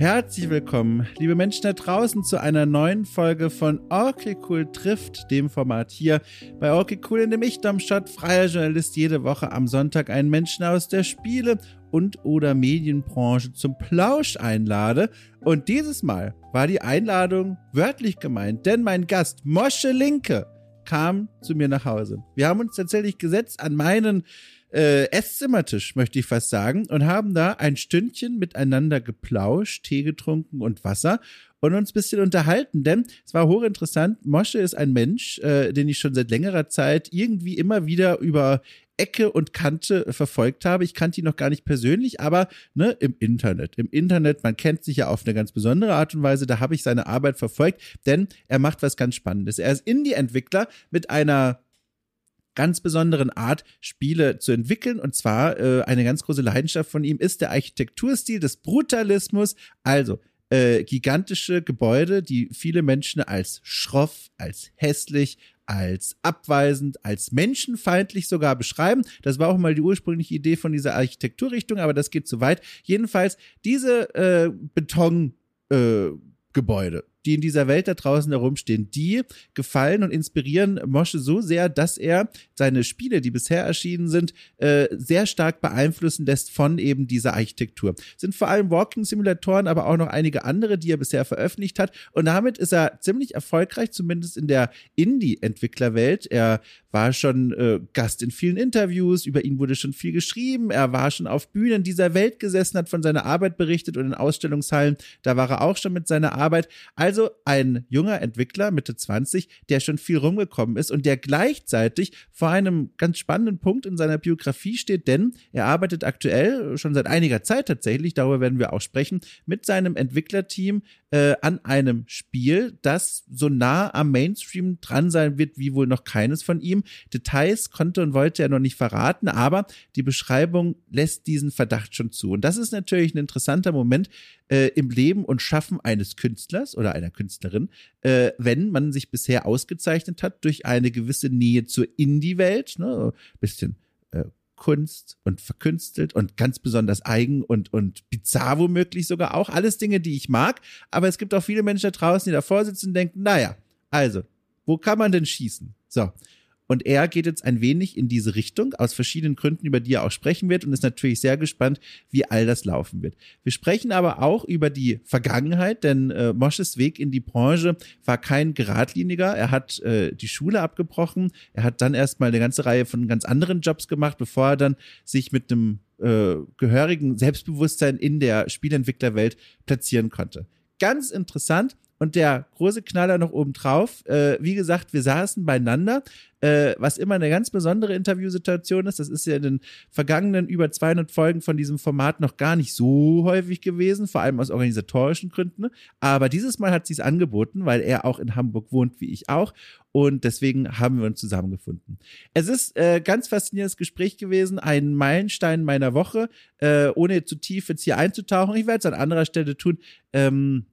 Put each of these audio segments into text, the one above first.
Herzlich willkommen, liebe Menschen da draußen, zu einer neuen Folge von Orky Cool trifft, dem Format hier bei Orky Cool, in dem ich, Domstadt, freier Journalist, jede Woche am Sonntag einen Menschen aus der Spiele- und oder Medienbranche zum Plausch einlade. Und dieses Mal war die Einladung wörtlich gemeint, denn mein Gast Mosche Linke kam zu mir nach Hause. Wir haben uns tatsächlich gesetzt an meinen äh, Esszimmertisch, möchte ich fast sagen, und haben da ein Stündchen miteinander geplauscht, Tee getrunken und Wasser und uns ein bisschen unterhalten, denn es war hochinteressant. Mosche ist ein Mensch, äh, den ich schon seit längerer Zeit irgendwie immer wieder über Ecke und Kante verfolgt habe. Ich kannte ihn noch gar nicht persönlich, aber ne, im Internet. Im Internet, man kennt sich ja auf eine ganz besondere Art und Weise. Da habe ich seine Arbeit verfolgt, denn er macht was ganz Spannendes. Er ist Indie-Entwickler mit einer ganz besonderen Art, Spiele zu entwickeln. Und zwar äh, eine ganz große Leidenschaft von ihm ist der Architekturstil des Brutalismus. Also äh, gigantische Gebäude, die viele Menschen als schroff, als hässlich, als abweisend, als menschenfeindlich sogar beschreiben. Das war auch mal die ursprüngliche Idee von dieser Architekturrichtung, aber das geht zu weit. Jedenfalls diese äh, Beton äh, die in dieser Welt da draußen herumstehen, die gefallen und inspirieren Mosche so sehr, dass er seine Spiele, die bisher erschienen sind, äh, sehr stark beeinflussen lässt von eben dieser Architektur. Sind vor allem Walking-Simulatoren, aber auch noch einige andere, die er bisher veröffentlicht hat. Und damit ist er ziemlich erfolgreich, zumindest in der Indie-Entwicklerwelt. Er war schon äh, Gast in vielen Interviews, über ihn wurde schon viel geschrieben, er war schon auf Bühnen dieser Welt gesessen, hat von seiner Arbeit berichtet und in Ausstellungshallen, da war er auch schon mit seiner Arbeit. Ein junger Entwickler, Mitte 20, der schon viel rumgekommen ist und der gleichzeitig vor einem ganz spannenden Punkt in seiner Biografie steht, denn er arbeitet aktuell schon seit einiger Zeit tatsächlich, darüber werden wir auch sprechen, mit seinem Entwicklerteam äh, an einem Spiel, das so nah am Mainstream dran sein wird wie wohl noch keines von ihm. Details konnte und wollte er noch nicht verraten, aber die Beschreibung lässt diesen Verdacht schon zu. Und das ist natürlich ein interessanter Moment äh, im Leben und Schaffen eines Künstlers oder einer Künstlerin, äh, wenn man sich bisher ausgezeichnet hat durch eine gewisse Nähe zur Indie-Welt, ne, bisschen äh, Kunst und verkünstelt und ganz besonders eigen und, und bizarr womöglich sogar auch. Alles Dinge, die ich mag. Aber es gibt auch viele Menschen da draußen, die davor sitzen und denken, naja, also, wo kann man denn schießen? So. Und er geht jetzt ein wenig in diese Richtung, aus verschiedenen Gründen, über die er auch sprechen wird und ist natürlich sehr gespannt, wie all das laufen wird. Wir sprechen aber auch über die Vergangenheit, denn äh, Mosches Weg in die Branche war kein geradliniger. Er hat äh, die Schule abgebrochen, er hat dann erstmal eine ganze Reihe von ganz anderen Jobs gemacht, bevor er dann sich mit einem äh, gehörigen Selbstbewusstsein in der Spielentwicklerwelt platzieren konnte. Ganz interessant, und der große Knaller noch oben drauf. Äh, wie gesagt, wir saßen beieinander, äh, was immer eine ganz besondere Interviewsituation ist. Das ist ja in den vergangenen über 200 Folgen von diesem Format noch gar nicht so häufig gewesen, vor allem aus organisatorischen Gründen. Aber dieses Mal hat sie es angeboten, weil er auch in Hamburg wohnt, wie ich auch. Und deswegen haben wir uns zusammengefunden. Es ist äh, ganz faszinierendes Gespräch gewesen, ein Meilenstein meiner Woche, äh, ohne zu tief jetzt hier einzutauchen. Ich werde es an anderer Stelle tun. Ähm,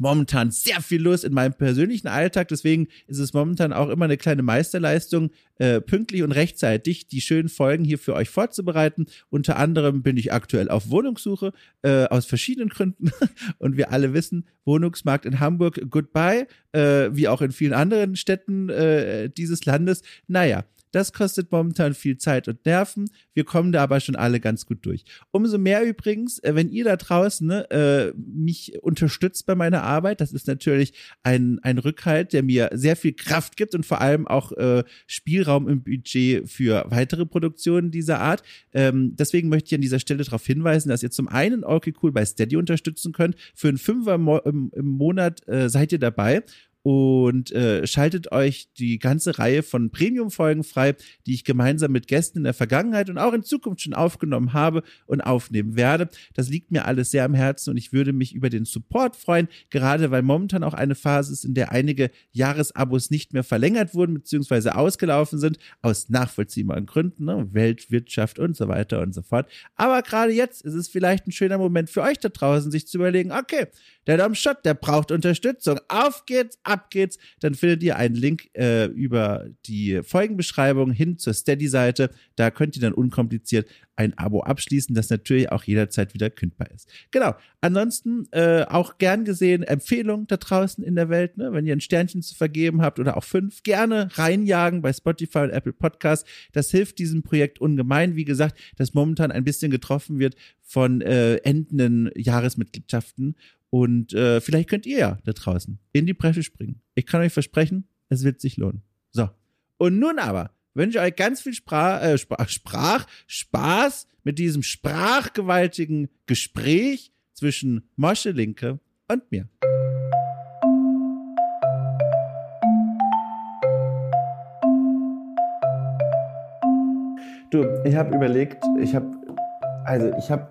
momentan sehr viel los in meinem persönlichen Alltag. Deswegen ist es momentan auch immer eine kleine Meisterleistung, äh, pünktlich und rechtzeitig die schönen Folgen hier für euch vorzubereiten. Unter anderem bin ich aktuell auf Wohnungssuche äh, aus verschiedenen Gründen. und wir alle wissen, Wohnungsmarkt in Hamburg, goodbye, äh, wie auch in vielen anderen Städten äh, dieses Landes. Naja, das kostet momentan viel Zeit und Nerven. Wir kommen da aber schon alle ganz gut durch. Umso mehr übrigens, äh, wenn ihr da draußen ne, äh, mich unterstützt bei meiner Arbeit, das ist natürlich ein, ein Rückhalt, der mir sehr viel Kraft gibt und vor allem auch äh, Spielraum im Budget für weitere Produktionen dieser Art. Ähm, deswegen möchte ich an dieser Stelle darauf hinweisen, dass ihr zum einen okay cool bei Steady unterstützen könnt. Für einen Fünfer im, im Monat äh, seid ihr dabei und äh, schaltet euch die ganze Reihe von Premium-Folgen frei, die ich gemeinsam mit Gästen in der Vergangenheit und auch in Zukunft schon aufgenommen habe und aufnehmen werde. Das liegt mir alles sehr am Herzen und ich würde mich über den Support freuen, gerade weil momentan auch eine Phase ist, in der einige Jahresabos nicht mehr verlängert wurden bzw. ausgelaufen sind, aus nachvollziehbaren Gründen, ne? Weltwirtschaft und so weiter und so fort. Aber gerade jetzt ist es vielleicht ein schöner Moment für euch da draußen, sich zu überlegen, okay, der Dom Schott, der braucht Unterstützung. Auf geht's, ab ab geht's. Dann findet ihr einen Link äh, über die Folgenbeschreibung hin zur Steady-Seite. Da könnt ihr dann unkompliziert ein Abo abschließen, das natürlich auch jederzeit wieder kündbar ist. Genau. Ansonsten äh, auch gern gesehen Empfehlungen da draußen in der Welt, ne? wenn ihr ein Sternchen zu vergeben habt oder auch fünf, gerne reinjagen bei Spotify und Apple Podcasts. Das hilft diesem Projekt ungemein. Wie gesagt, das momentan ein bisschen getroffen wird von äh, endenden Jahresmitgliedschaften. Und äh, vielleicht könnt ihr ja da draußen in die Bresche springen. Ich kann euch versprechen, es wird sich lohnen. So. Und nun aber wünsche ich euch ganz viel Sprach, äh, Sprach, Sprach, Spaß mit diesem sprachgewaltigen Gespräch zwischen Mosche Linke und mir. Du, ich habe überlegt, ich habe also ich habe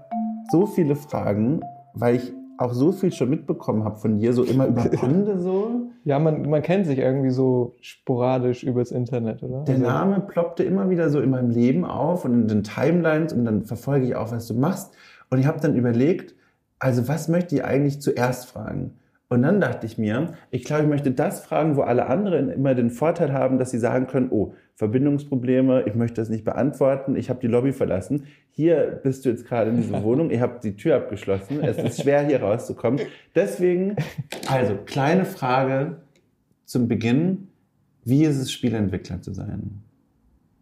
so viele Fragen, weil ich auch so viel schon mitbekommen habe von dir, so immer über Bande so. Ja, man, man kennt sich irgendwie so sporadisch übers Internet, oder? Der also, Name ploppte immer wieder so in meinem Leben auf und in den Timelines und dann verfolge ich auch, was du machst. Und ich habe dann überlegt, also was möchte ich eigentlich zuerst fragen? Und dann dachte ich mir, ich glaube, ich möchte das fragen, wo alle anderen immer den Vorteil haben, dass sie sagen können, oh, Verbindungsprobleme, ich möchte das nicht beantworten, ich habe die Lobby verlassen. Hier bist du jetzt gerade in dieser Wohnung, ihr habt die Tür abgeschlossen, es ist schwer hier rauszukommen. Deswegen, also kleine Frage zum Beginn, wie ist es Spieleentwickler zu sein?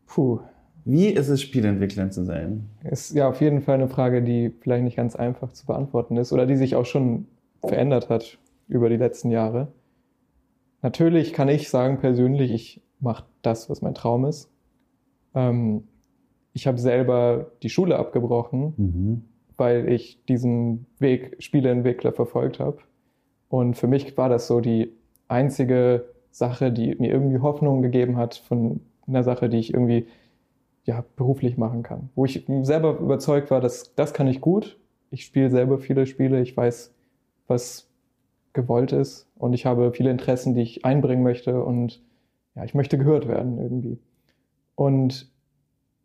Puh. Wie ist es Spieleentwickler zu sein? Ist ja auf jeden Fall eine Frage, die vielleicht nicht ganz einfach zu beantworten ist oder die sich auch schon verändert hat über die letzten Jahre. Natürlich kann ich sagen persönlich, ich mache das, was mein Traum ist. Ähm, ich habe selber die Schule abgebrochen, mhm. weil ich diesen Weg Spieleentwickler verfolgt habe. Und für mich war das so die einzige Sache, die mir irgendwie Hoffnung gegeben hat von einer Sache, die ich irgendwie ja, beruflich machen kann. Wo ich selber überzeugt war, dass das kann ich gut. Ich spiele selber viele Spiele. Ich weiß, was gewollt ist und ich habe viele Interessen, die ich einbringen möchte und ja, ich möchte gehört werden irgendwie. Und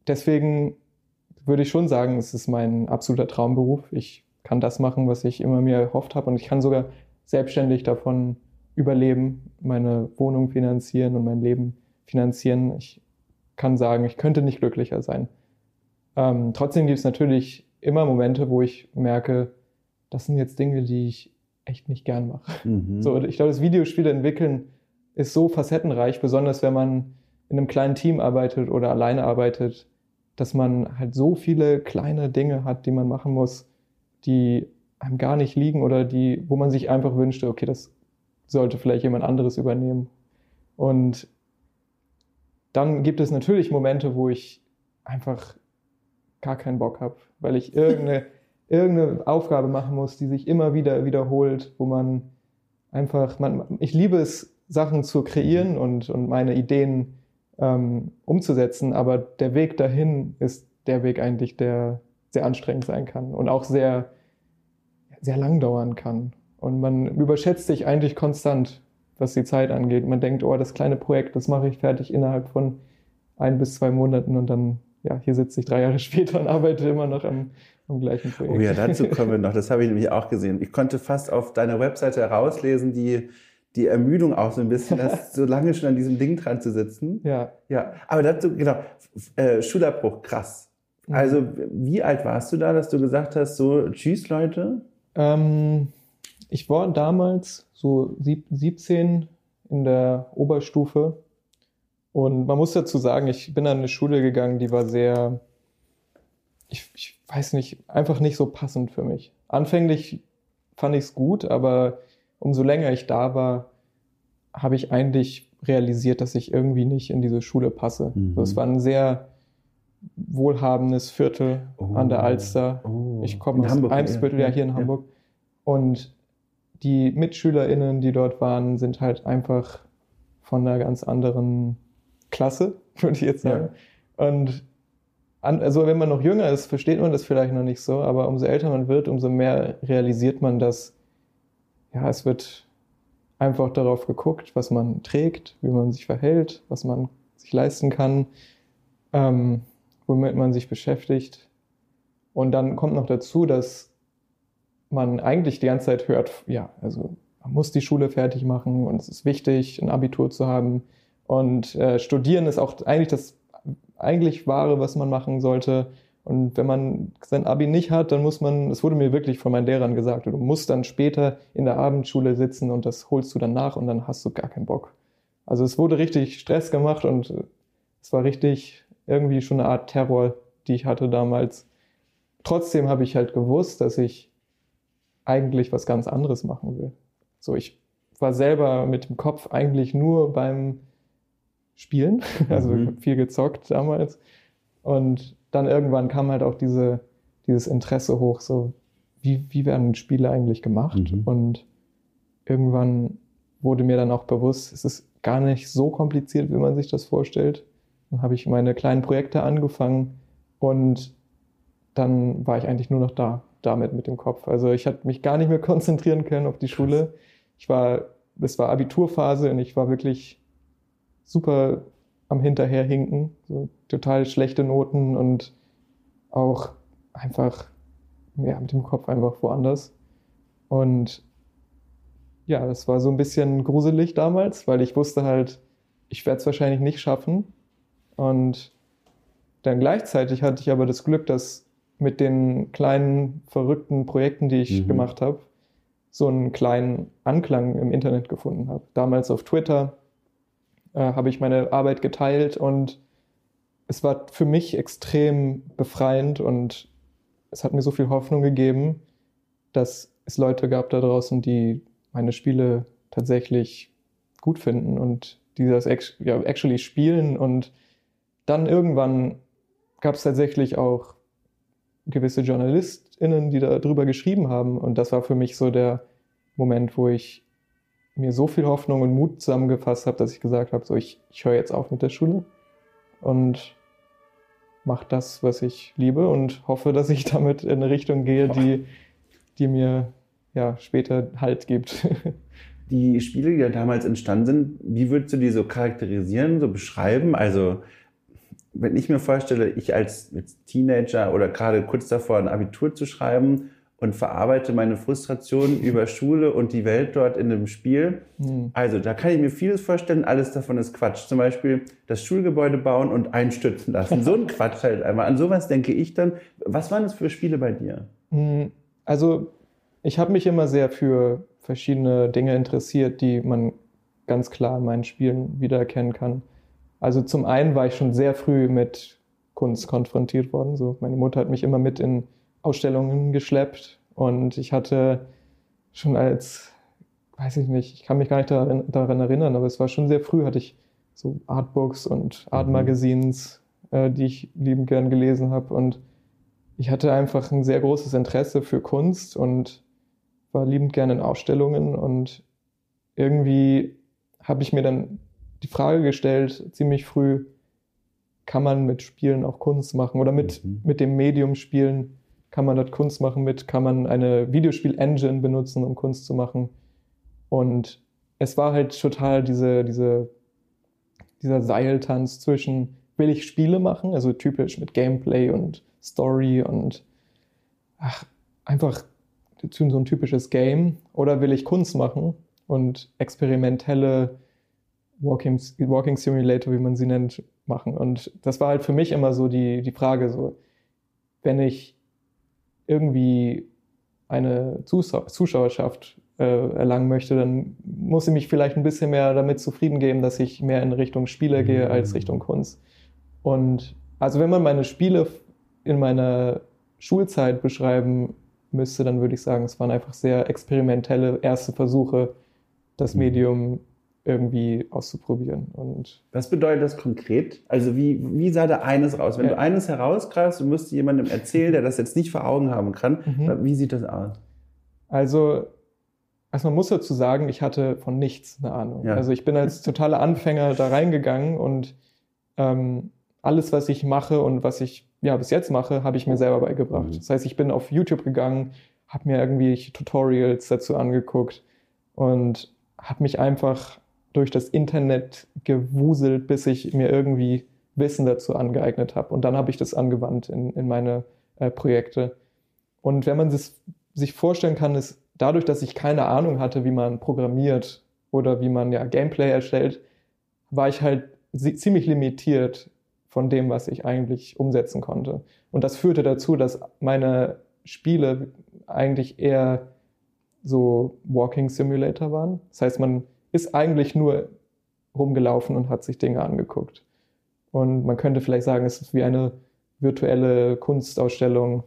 deswegen würde ich schon sagen, es ist mein absoluter Traumberuf. Ich kann das machen, was ich immer mir erhofft habe und ich kann sogar selbstständig davon überleben, meine Wohnung finanzieren und mein Leben finanzieren. Ich kann sagen, ich könnte nicht glücklicher sein. Ähm, trotzdem gibt es natürlich immer Momente, wo ich merke, das sind jetzt Dinge, die ich echt nicht gern mache. Mhm. So, ich glaube, das Videospiele entwickeln ist so facettenreich, besonders wenn man in einem kleinen Team arbeitet oder alleine arbeitet, dass man halt so viele kleine Dinge hat, die man machen muss, die einem gar nicht liegen oder die, wo man sich einfach wünschte, okay, das sollte vielleicht jemand anderes übernehmen. Und dann gibt es natürlich Momente, wo ich einfach gar keinen Bock habe, weil ich irgendeine irgendeine Aufgabe machen muss, die sich immer wieder wiederholt, wo man einfach, man, ich liebe es, Sachen zu kreieren und, und meine Ideen ähm, umzusetzen, aber der Weg dahin ist der Weg eigentlich, der sehr anstrengend sein kann und auch sehr, sehr lang dauern kann. Und man überschätzt sich eigentlich konstant, was die Zeit angeht. Man denkt, oh, das kleine Projekt, das mache ich fertig innerhalb von ein bis zwei Monaten und dann, ja, hier sitze ich drei Jahre später und arbeite immer noch am, am gleichen Projekt. Oh ja, dazu kommen wir noch. Das habe ich nämlich auch gesehen. Ich konnte fast auf deiner Webseite herauslesen, die, die Ermüdung auch so ein bisschen, dass so lange schon an diesem Ding dran zu sitzen. Ja. Ja, aber dazu, genau, äh, Schulabbruch, krass. Mhm. Also, wie alt warst du da, dass du gesagt hast, so, tschüss, Leute? Ähm, ich war damals so sieb, 17 in der Oberstufe. Und man muss dazu sagen, ich bin an eine Schule gegangen, die war sehr, ich, ich weiß nicht, einfach nicht so passend für mich. Anfänglich fand ich es gut, aber umso länger ich da war, habe ich eigentlich realisiert, dass ich irgendwie nicht in diese Schule passe. Mhm. es war ein sehr wohlhabendes Viertel oh. an der Alster. Oh. Ich komme aus Hamburg, Eimsbüttel, ja, ja, hier in Hamburg. Ja. Und die MitschülerInnen, die dort waren, sind halt einfach von einer ganz anderen Klasse, würde ich jetzt sagen. Ja. Und also wenn man noch jünger ist, versteht man das vielleicht noch nicht so, aber umso älter man wird, umso mehr realisiert man, dass ja, es wird einfach darauf geguckt, was man trägt, wie man sich verhält, was man sich leisten kann, ähm, womit man sich beschäftigt. Und dann kommt noch dazu, dass man eigentlich die ganze Zeit hört, ja, also man muss die Schule fertig machen und es ist wichtig, ein Abitur zu haben. Und äh, studieren ist auch eigentlich das eigentlich Wahre, was man machen sollte. Und wenn man sein Abi nicht hat, dann muss man, das wurde mir wirklich von meinen Lehrern gesagt, du musst dann später in der Abendschule sitzen und das holst du dann nach und dann hast du gar keinen Bock. Also es wurde richtig Stress gemacht und es war richtig irgendwie schon eine Art Terror, die ich hatte damals. Trotzdem habe ich halt gewusst, dass ich eigentlich was ganz anderes machen will. So, ich war selber mit dem Kopf eigentlich nur beim Spielen. Also mhm. viel gezockt damals. Und dann irgendwann kam halt auch diese, dieses Interesse hoch, so wie, wie werden Spiele eigentlich gemacht? Mhm. Und irgendwann wurde mir dann auch bewusst, es ist gar nicht so kompliziert, wie man sich das vorstellt. Dann habe ich meine kleinen Projekte angefangen und dann war ich eigentlich nur noch da, damit mit dem Kopf. Also ich hatte mich gar nicht mehr konzentrieren können auf die Schule. Ich war, es war Abiturphase und ich war wirklich super am Hinterherhinken, so total schlechte Noten und auch einfach ja, mit dem Kopf einfach woanders. Und ja, das war so ein bisschen gruselig damals, weil ich wusste halt, ich werde es wahrscheinlich nicht schaffen. Und dann gleichzeitig hatte ich aber das Glück, dass mit den kleinen verrückten Projekten, die ich mhm. gemacht habe, so einen kleinen Anklang im Internet gefunden habe. Damals auf Twitter äh, habe ich meine Arbeit geteilt und es war für mich extrem befreiend und es hat mir so viel Hoffnung gegeben, dass es Leute gab da draußen, die meine Spiele tatsächlich gut finden und die das actually spielen. Und dann irgendwann gab es tatsächlich auch gewisse JournalistInnen, die darüber geschrieben haben. Und das war für mich so der Moment, wo ich mir so viel Hoffnung und Mut zusammengefasst habe, dass ich gesagt habe, so ich, ich höre jetzt auf mit der Schule und mache das, was ich liebe und hoffe, dass ich damit in eine Richtung gehe, die, die mir ja, später Halt gibt. die Spiele, die ja damals entstanden sind, wie würdest du die so charakterisieren, so beschreiben? Also, wenn ich mir vorstelle, ich als, als Teenager oder gerade kurz davor ein Abitur zu schreiben und verarbeite meine Frustration über Schule und die Welt dort in einem Spiel. Mhm. Also da kann ich mir vieles vorstellen, alles davon ist Quatsch. Zum Beispiel das Schulgebäude bauen und einstürzen lassen. So ein Quatsch halt einmal. An sowas denke ich dann. Was waren das für Spiele bei dir? Hm, also ich habe mich immer sehr für verschiedene Dinge interessiert, die man ganz klar in meinen Spielen wiedererkennen kann. Also zum einen war ich schon sehr früh mit Kunst konfrontiert worden. So, meine Mutter hat mich immer mit in Ausstellungen geschleppt und ich hatte schon als, weiß ich nicht, ich kann mich gar nicht daran, daran erinnern, aber es war schon sehr früh, hatte ich so Artbooks und Artmagazins, äh, die ich liebend gern gelesen habe und ich hatte einfach ein sehr großes Interesse für Kunst und war liebend gerne in Ausstellungen und irgendwie habe ich mir dann die Frage gestellt, ziemlich früh, kann man mit Spielen auch Kunst machen oder mit, mhm. mit dem Medium Spielen kann man dort Kunst machen mit, kann man eine Videospiel-Engine benutzen, um Kunst zu machen. Und es war halt total diese, diese, dieser Seiltanz zwischen, will ich Spiele machen, also typisch mit Gameplay und Story und ach, einfach so ein typisches Game, oder will ich Kunst machen und experimentelle Walking, Walking Simulator, wie man sie nennt, machen. Und das war halt für mich immer so die, die Frage, so, wenn ich irgendwie eine Zuschauerschaft äh, erlangen möchte, dann muss ich mich vielleicht ein bisschen mehr damit zufrieden geben, dass ich mehr in Richtung Spieler gehe als mhm. Richtung Kunst. Und also wenn man meine Spiele in meiner Schulzeit beschreiben müsste, dann würde ich sagen, es waren einfach sehr experimentelle erste Versuche, das mhm. Medium irgendwie auszuprobieren. Und Was bedeutet das konkret? Also wie, wie sah da eines raus? Wenn ja. du eines herausgreifst und musst jemandem erzählen, der das jetzt nicht vor Augen haben kann, mhm. wie sieht das aus? Also, also man muss dazu sagen, ich hatte von nichts eine Ahnung. Ja. Also ich bin als totaler Anfänger da reingegangen und ähm, alles, was ich mache und was ich ja bis jetzt mache, habe ich mir selber beigebracht. Mhm. Das heißt, ich bin auf YouTube gegangen, habe mir irgendwie Tutorials dazu angeguckt und habe mich einfach durch das Internet gewuselt, bis ich mir irgendwie Wissen dazu angeeignet habe. Und dann habe ich das angewandt in, in meine äh, Projekte. Und wenn man das sich vorstellen kann, ist dadurch, dass ich keine Ahnung hatte, wie man programmiert oder wie man ja Gameplay erstellt, war ich halt ziemlich limitiert von dem, was ich eigentlich umsetzen konnte. Und das führte dazu, dass meine Spiele eigentlich eher so Walking Simulator waren. Das heißt, man ist eigentlich nur rumgelaufen und hat sich Dinge angeguckt. Und man könnte vielleicht sagen, es ist wie eine virtuelle Kunstausstellung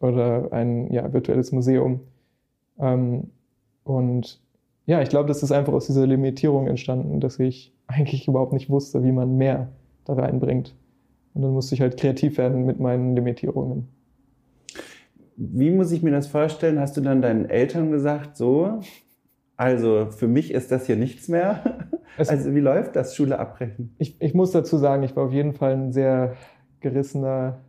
oder ein ja, virtuelles Museum. Ähm, und ja, ich glaube, das ist einfach aus dieser Limitierung entstanden, dass ich eigentlich überhaupt nicht wusste, wie man mehr da reinbringt. Und dann musste ich halt kreativ werden mit meinen Limitierungen. Wie muss ich mir das vorstellen? Hast du dann deinen Eltern gesagt, so, also für mich ist das hier nichts mehr? Es, also wie läuft das, Schule abbrechen? Ich, ich muss dazu sagen, ich war auf jeden Fall ein sehr gerissener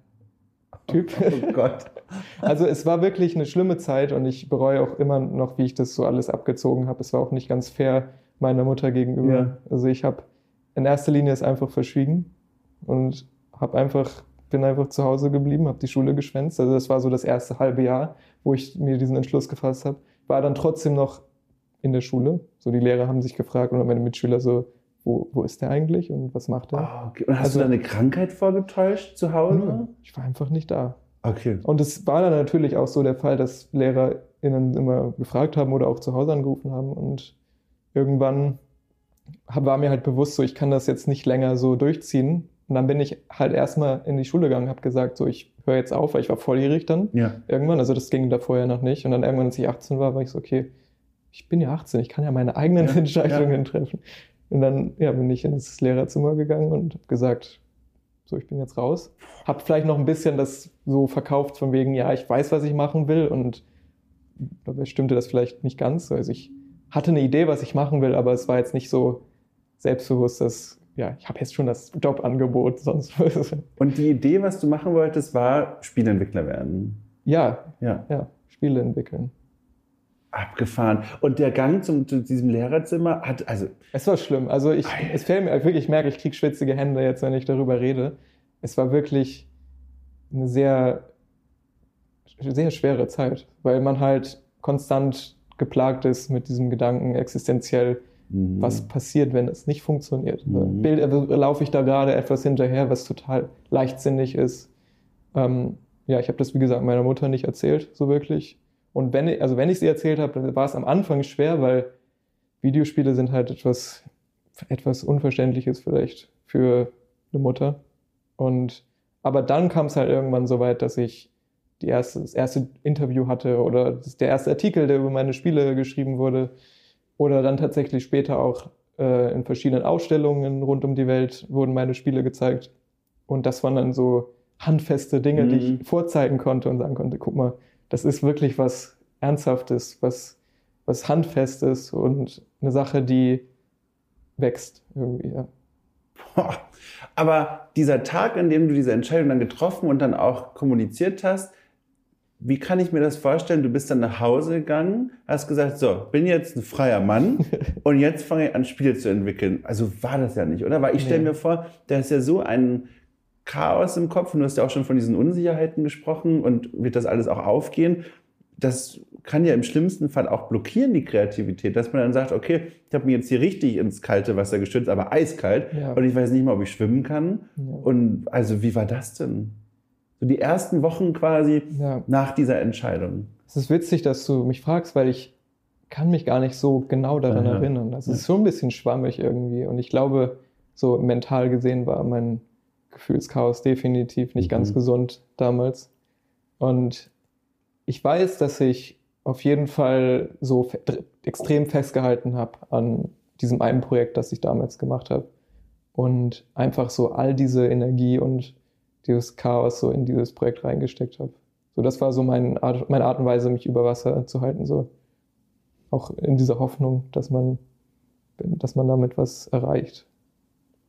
Typ. Oh, oh Gott. Also es war wirklich eine schlimme Zeit und ich bereue auch immer noch, wie ich das so alles abgezogen habe. Es war auch nicht ganz fair meiner Mutter gegenüber. Ja. Also ich habe in erster Linie es einfach verschwiegen und habe einfach bin einfach zu Hause geblieben, habe die Schule geschwänzt. Also das war so das erste halbe Jahr, wo ich mir diesen Entschluss gefasst habe. War dann trotzdem noch in der Schule. So die Lehrer haben sich gefragt und meine Mitschüler so, wo, wo ist der eigentlich und was macht er? Ah, okay. Und hast also, du da eine Krankheit vorgetäuscht zu Hause? Nö, ich war einfach nicht da. Okay. Und es war dann natürlich auch so der Fall, dass LehrerInnen immer gefragt haben oder auch zu Hause angerufen haben und irgendwann war mir halt bewusst, so ich kann das jetzt nicht länger so durchziehen. Und dann bin ich halt erstmal in die Schule gegangen, habe gesagt, so ich höre jetzt auf, weil ich war volljährig dann ja. irgendwann. Also das ging da vorher noch nicht. Und dann irgendwann, als ich 18 war, war ich so, okay, ich bin ja 18, ich kann ja meine eigenen ja, Entscheidungen ja. treffen. Und dann ja, bin ich ins Lehrerzimmer gegangen und habe gesagt, so, ich bin jetzt raus. Hab vielleicht noch ein bisschen das so verkauft von wegen, ja, ich weiß, was ich machen will und dabei stimmte das vielleicht nicht ganz. Also ich hatte eine Idee, was ich machen will, aber es war jetzt nicht so selbstbewusst, dass ja, ich habe jetzt schon das Jobangebot, sonst was. Und die Idee, was du machen wolltest, war Spieleentwickler werden. Ja, ja, ja Spiele entwickeln. Abgefahren. Und der Gang zum, zu diesem Lehrerzimmer hat, also. Es war schlimm. Also ich, es fällt mir wirklich, ich merke, ich kriege schwitzige Hände jetzt, wenn ich darüber rede. Es war wirklich eine sehr, sehr schwere Zeit, weil man halt konstant geplagt ist mit diesem Gedanken existenziell, mhm. was passiert, wenn es nicht funktioniert. Mhm. Bild, also laufe ich da gerade etwas hinterher, was total leichtsinnig ist. Ähm, ja, ich habe das, wie gesagt, meiner Mutter nicht erzählt, so wirklich. Und wenn ich, also wenn ich sie erzählt habe, dann war es am Anfang schwer, weil Videospiele sind halt etwas, etwas Unverständliches vielleicht für eine Mutter. Und, aber dann kam es halt irgendwann so weit, dass ich die erste, das erste Interview hatte oder der erste Artikel, der über meine Spiele geschrieben wurde. Oder dann tatsächlich später auch äh, in verschiedenen Ausstellungen rund um die Welt wurden meine Spiele gezeigt. Und das waren dann so handfeste Dinge, mhm. die ich mhm. vorzeigen konnte und sagen konnte, guck mal, das ist wirklich was Ernsthaftes, was, was Handfestes und eine Sache, die wächst irgendwie, ja. Boah. Aber dieser Tag, an dem du diese Entscheidung dann getroffen und dann auch kommuniziert hast, wie kann ich mir das vorstellen? Du bist dann nach Hause gegangen, hast gesagt, so, bin jetzt ein freier Mann und jetzt fange ich an, Spiele zu entwickeln. Also war das ja nicht, oder? Weil ich stelle nee. mir vor, da ist ja so ein Chaos im Kopf und du hast ja auch schon von diesen Unsicherheiten gesprochen und wird das alles auch aufgehen. Das kann ja im schlimmsten Fall auch blockieren, die Kreativität, dass man dann sagt, okay, ich habe mir jetzt hier richtig ins kalte Wasser gestürzt, aber eiskalt ja. und ich weiß nicht mal, ob ich schwimmen kann. Ja. Und also wie war das denn? So die ersten Wochen quasi ja. nach dieser Entscheidung. Es ist witzig, dass du mich fragst, weil ich kann mich gar nicht so genau daran erinnern. Das ist so ein bisschen schwammig irgendwie und ich glaube, so mental gesehen war mein Gefühlschaos definitiv nicht mhm. ganz gesund damals. Und ich weiß, dass ich auf jeden Fall so extrem festgehalten habe an diesem einen Projekt, das ich damals gemacht habe. Und einfach so all diese Energie und dieses Chaos so in dieses Projekt reingesteckt habe. So, das war so mein Art, meine Art und Weise, mich über Wasser zu halten. So. Auch in dieser Hoffnung, dass man, dass man damit was erreicht.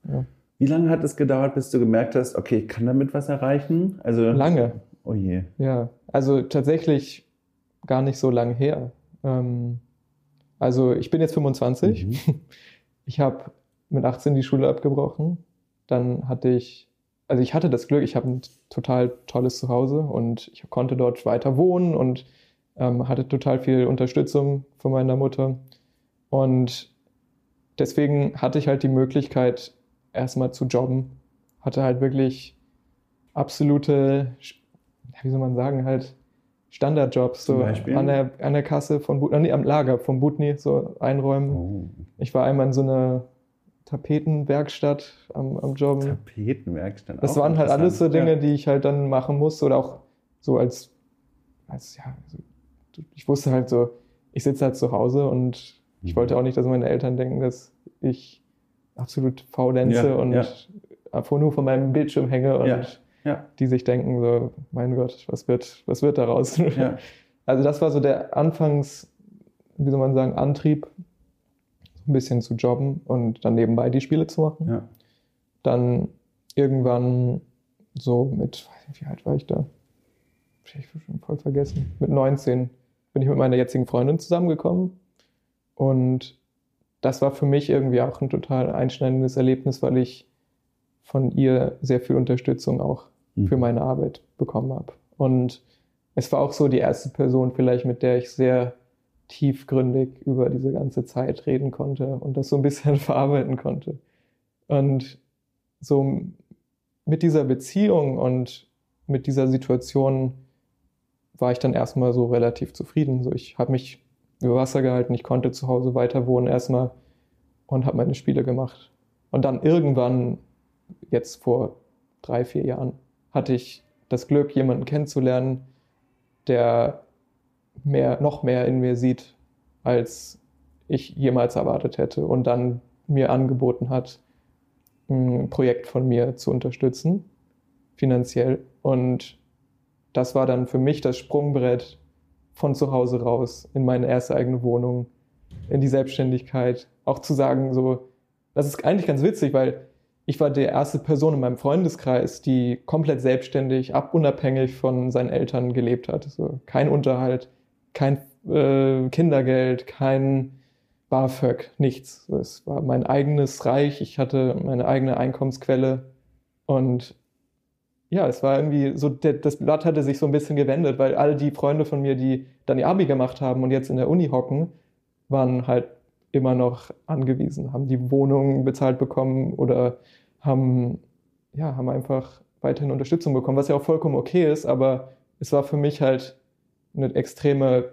Ja. Wie lange hat es gedauert, bis du gemerkt hast, okay, ich kann damit was erreichen? Also lange. Oh je. Ja, also tatsächlich gar nicht so lange her. Ähm, also ich bin jetzt 25. Mhm. Ich habe mit 18 die Schule abgebrochen. Dann hatte ich, also ich hatte das Glück, ich habe ein total tolles Zuhause und ich konnte dort weiter wohnen und ähm, hatte total viel Unterstützung von meiner Mutter. Und deswegen hatte ich halt die Möglichkeit, erstmal zu jobben. Hatte halt wirklich absolute, wie soll man sagen, halt Standardjobs, so an der, an der Kasse von Butni, nee, am Lager von Butni, so einräumen. Oh. Ich war einmal in so einer Tapetenwerkstatt am, am Jobben. Tapetenwerkstatt. Das waren halt alles so Dinge, ja. die ich halt dann machen musste oder auch so als, als ja, so, ich wusste halt so, ich sitze halt zu Hause und ich mhm. wollte auch nicht, dass meine Eltern denken, dass ich absolut faulenze ja, und ja. einfach nur von meinem Bildschirm hänge und ja, die sich denken so, mein Gott, was wird, was wird daraus? Also das war so der Anfangs, wie soll man sagen, Antrieb, ein bisschen zu jobben und dann nebenbei die Spiele zu machen. Dann irgendwann so mit, wie alt war ich da? Ich habe schon voll vergessen. Mit 19 bin ich mit meiner jetzigen Freundin zusammengekommen und das war für mich irgendwie auch ein total einschneidendes Erlebnis, weil ich von ihr sehr viel Unterstützung auch mhm. für meine Arbeit bekommen habe. Und es war auch so die erste Person vielleicht, mit der ich sehr tiefgründig über diese ganze Zeit reden konnte und das so ein bisschen verarbeiten konnte. Und so mit dieser Beziehung und mit dieser Situation war ich dann erstmal so relativ zufrieden. So, ich habe mich über Wasser gehalten. Ich konnte zu Hause weiter wohnen erstmal und habe meine Spiele gemacht. Und dann irgendwann, jetzt vor drei, vier Jahren, hatte ich das Glück, jemanden kennenzulernen, der mehr, noch mehr in mir sieht, als ich jemals erwartet hätte und dann mir angeboten hat, ein Projekt von mir zu unterstützen, finanziell. Und das war dann für mich das Sprungbrett von zu Hause raus in meine erste eigene Wohnung, in die Selbstständigkeit. Auch zu sagen, so, das ist eigentlich ganz witzig, weil ich war die erste Person in meinem Freundeskreis, die komplett selbstständig, abunabhängig von seinen Eltern gelebt hat. So, kein Unterhalt, kein äh, Kindergeld, kein BAföG, nichts. Es war mein eigenes Reich, ich hatte meine eigene Einkommensquelle und ja, es war irgendwie so, das Blatt hatte sich so ein bisschen gewendet, weil all die Freunde von mir, die dann ihr Abi gemacht haben und jetzt in der Uni hocken, waren halt immer noch angewiesen, haben die Wohnung bezahlt bekommen oder haben, ja, haben einfach weiterhin Unterstützung bekommen, was ja auch vollkommen okay ist, aber es war für mich halt eine extreme,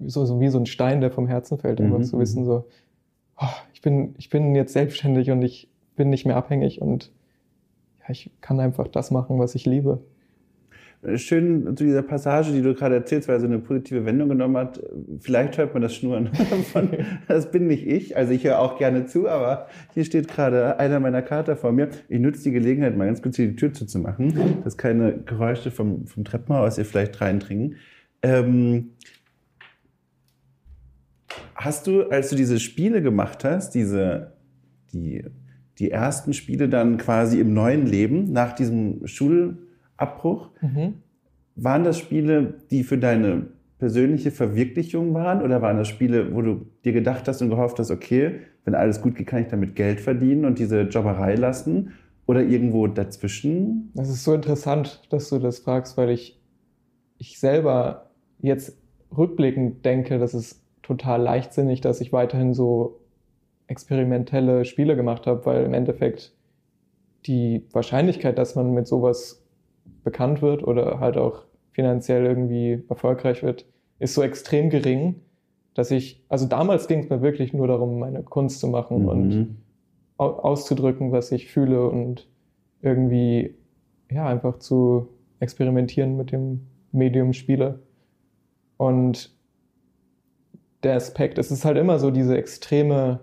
so, so wie so ein Stein, der vom Herzen fällt, mhm. einfach zu wissen, so, oh, ich, bin, ich bin jetzt selbstständig und ich bin nicht mehr abhängig und ich kann einfach das machen, was ich liebe. Schön zu dieser Passage, die du gerade erzählst, weil so eine positive Wendung genommen hat. Vielleicht hört man das Schnurren von, das bin nicht ich. Also ich höre auch gerne zu, aber hier steht gerade einer meiner Kater vor mir. Ich nutze die Gelegenheit, mal ganz kurz hier die Tür zuzumachen, dass keine Geräusche vom, vom Treppenhaus hier vielleicht reindringen. Ähm, hast du, als du diese Spiele gemacht hast, diese, die die ersten Spiele dann quasi im neuen Leben nach diesem Schulabbruch. Mhm. Waren das Spiele, die für deine persönliche Verwirklichung waren oder waren das Spiele, wo du dir gedacht hast und gehofft hast, okay, wenn alles gut geht, kann ich damit Geld verdienen und diese Jobberei lassen oder irgendwo dazwischen? Das ist so interessant, dass du das fragst, weil ich, ich selber jetzt rückblickend denke, dass es total leichtsinnig, dass ich weiterhin so experimentelle Spiele gemacht habe, weil im Endeffekt die Wahrscheinlichkeit, dass man mit sowas bekannt wird oder halt auch finanziell irgendwie erfolgreich wird, ist so extrem gering, dass ich, also damals ging es mir wirklich nur darum, meine Kunst zu machen mhm. und auszudrücken, was ich fühle und irgendwie, ja, einfach zu experimentieren mit dem Medium Spiele. Und der Aspekt, es ist halt immer so diese extreme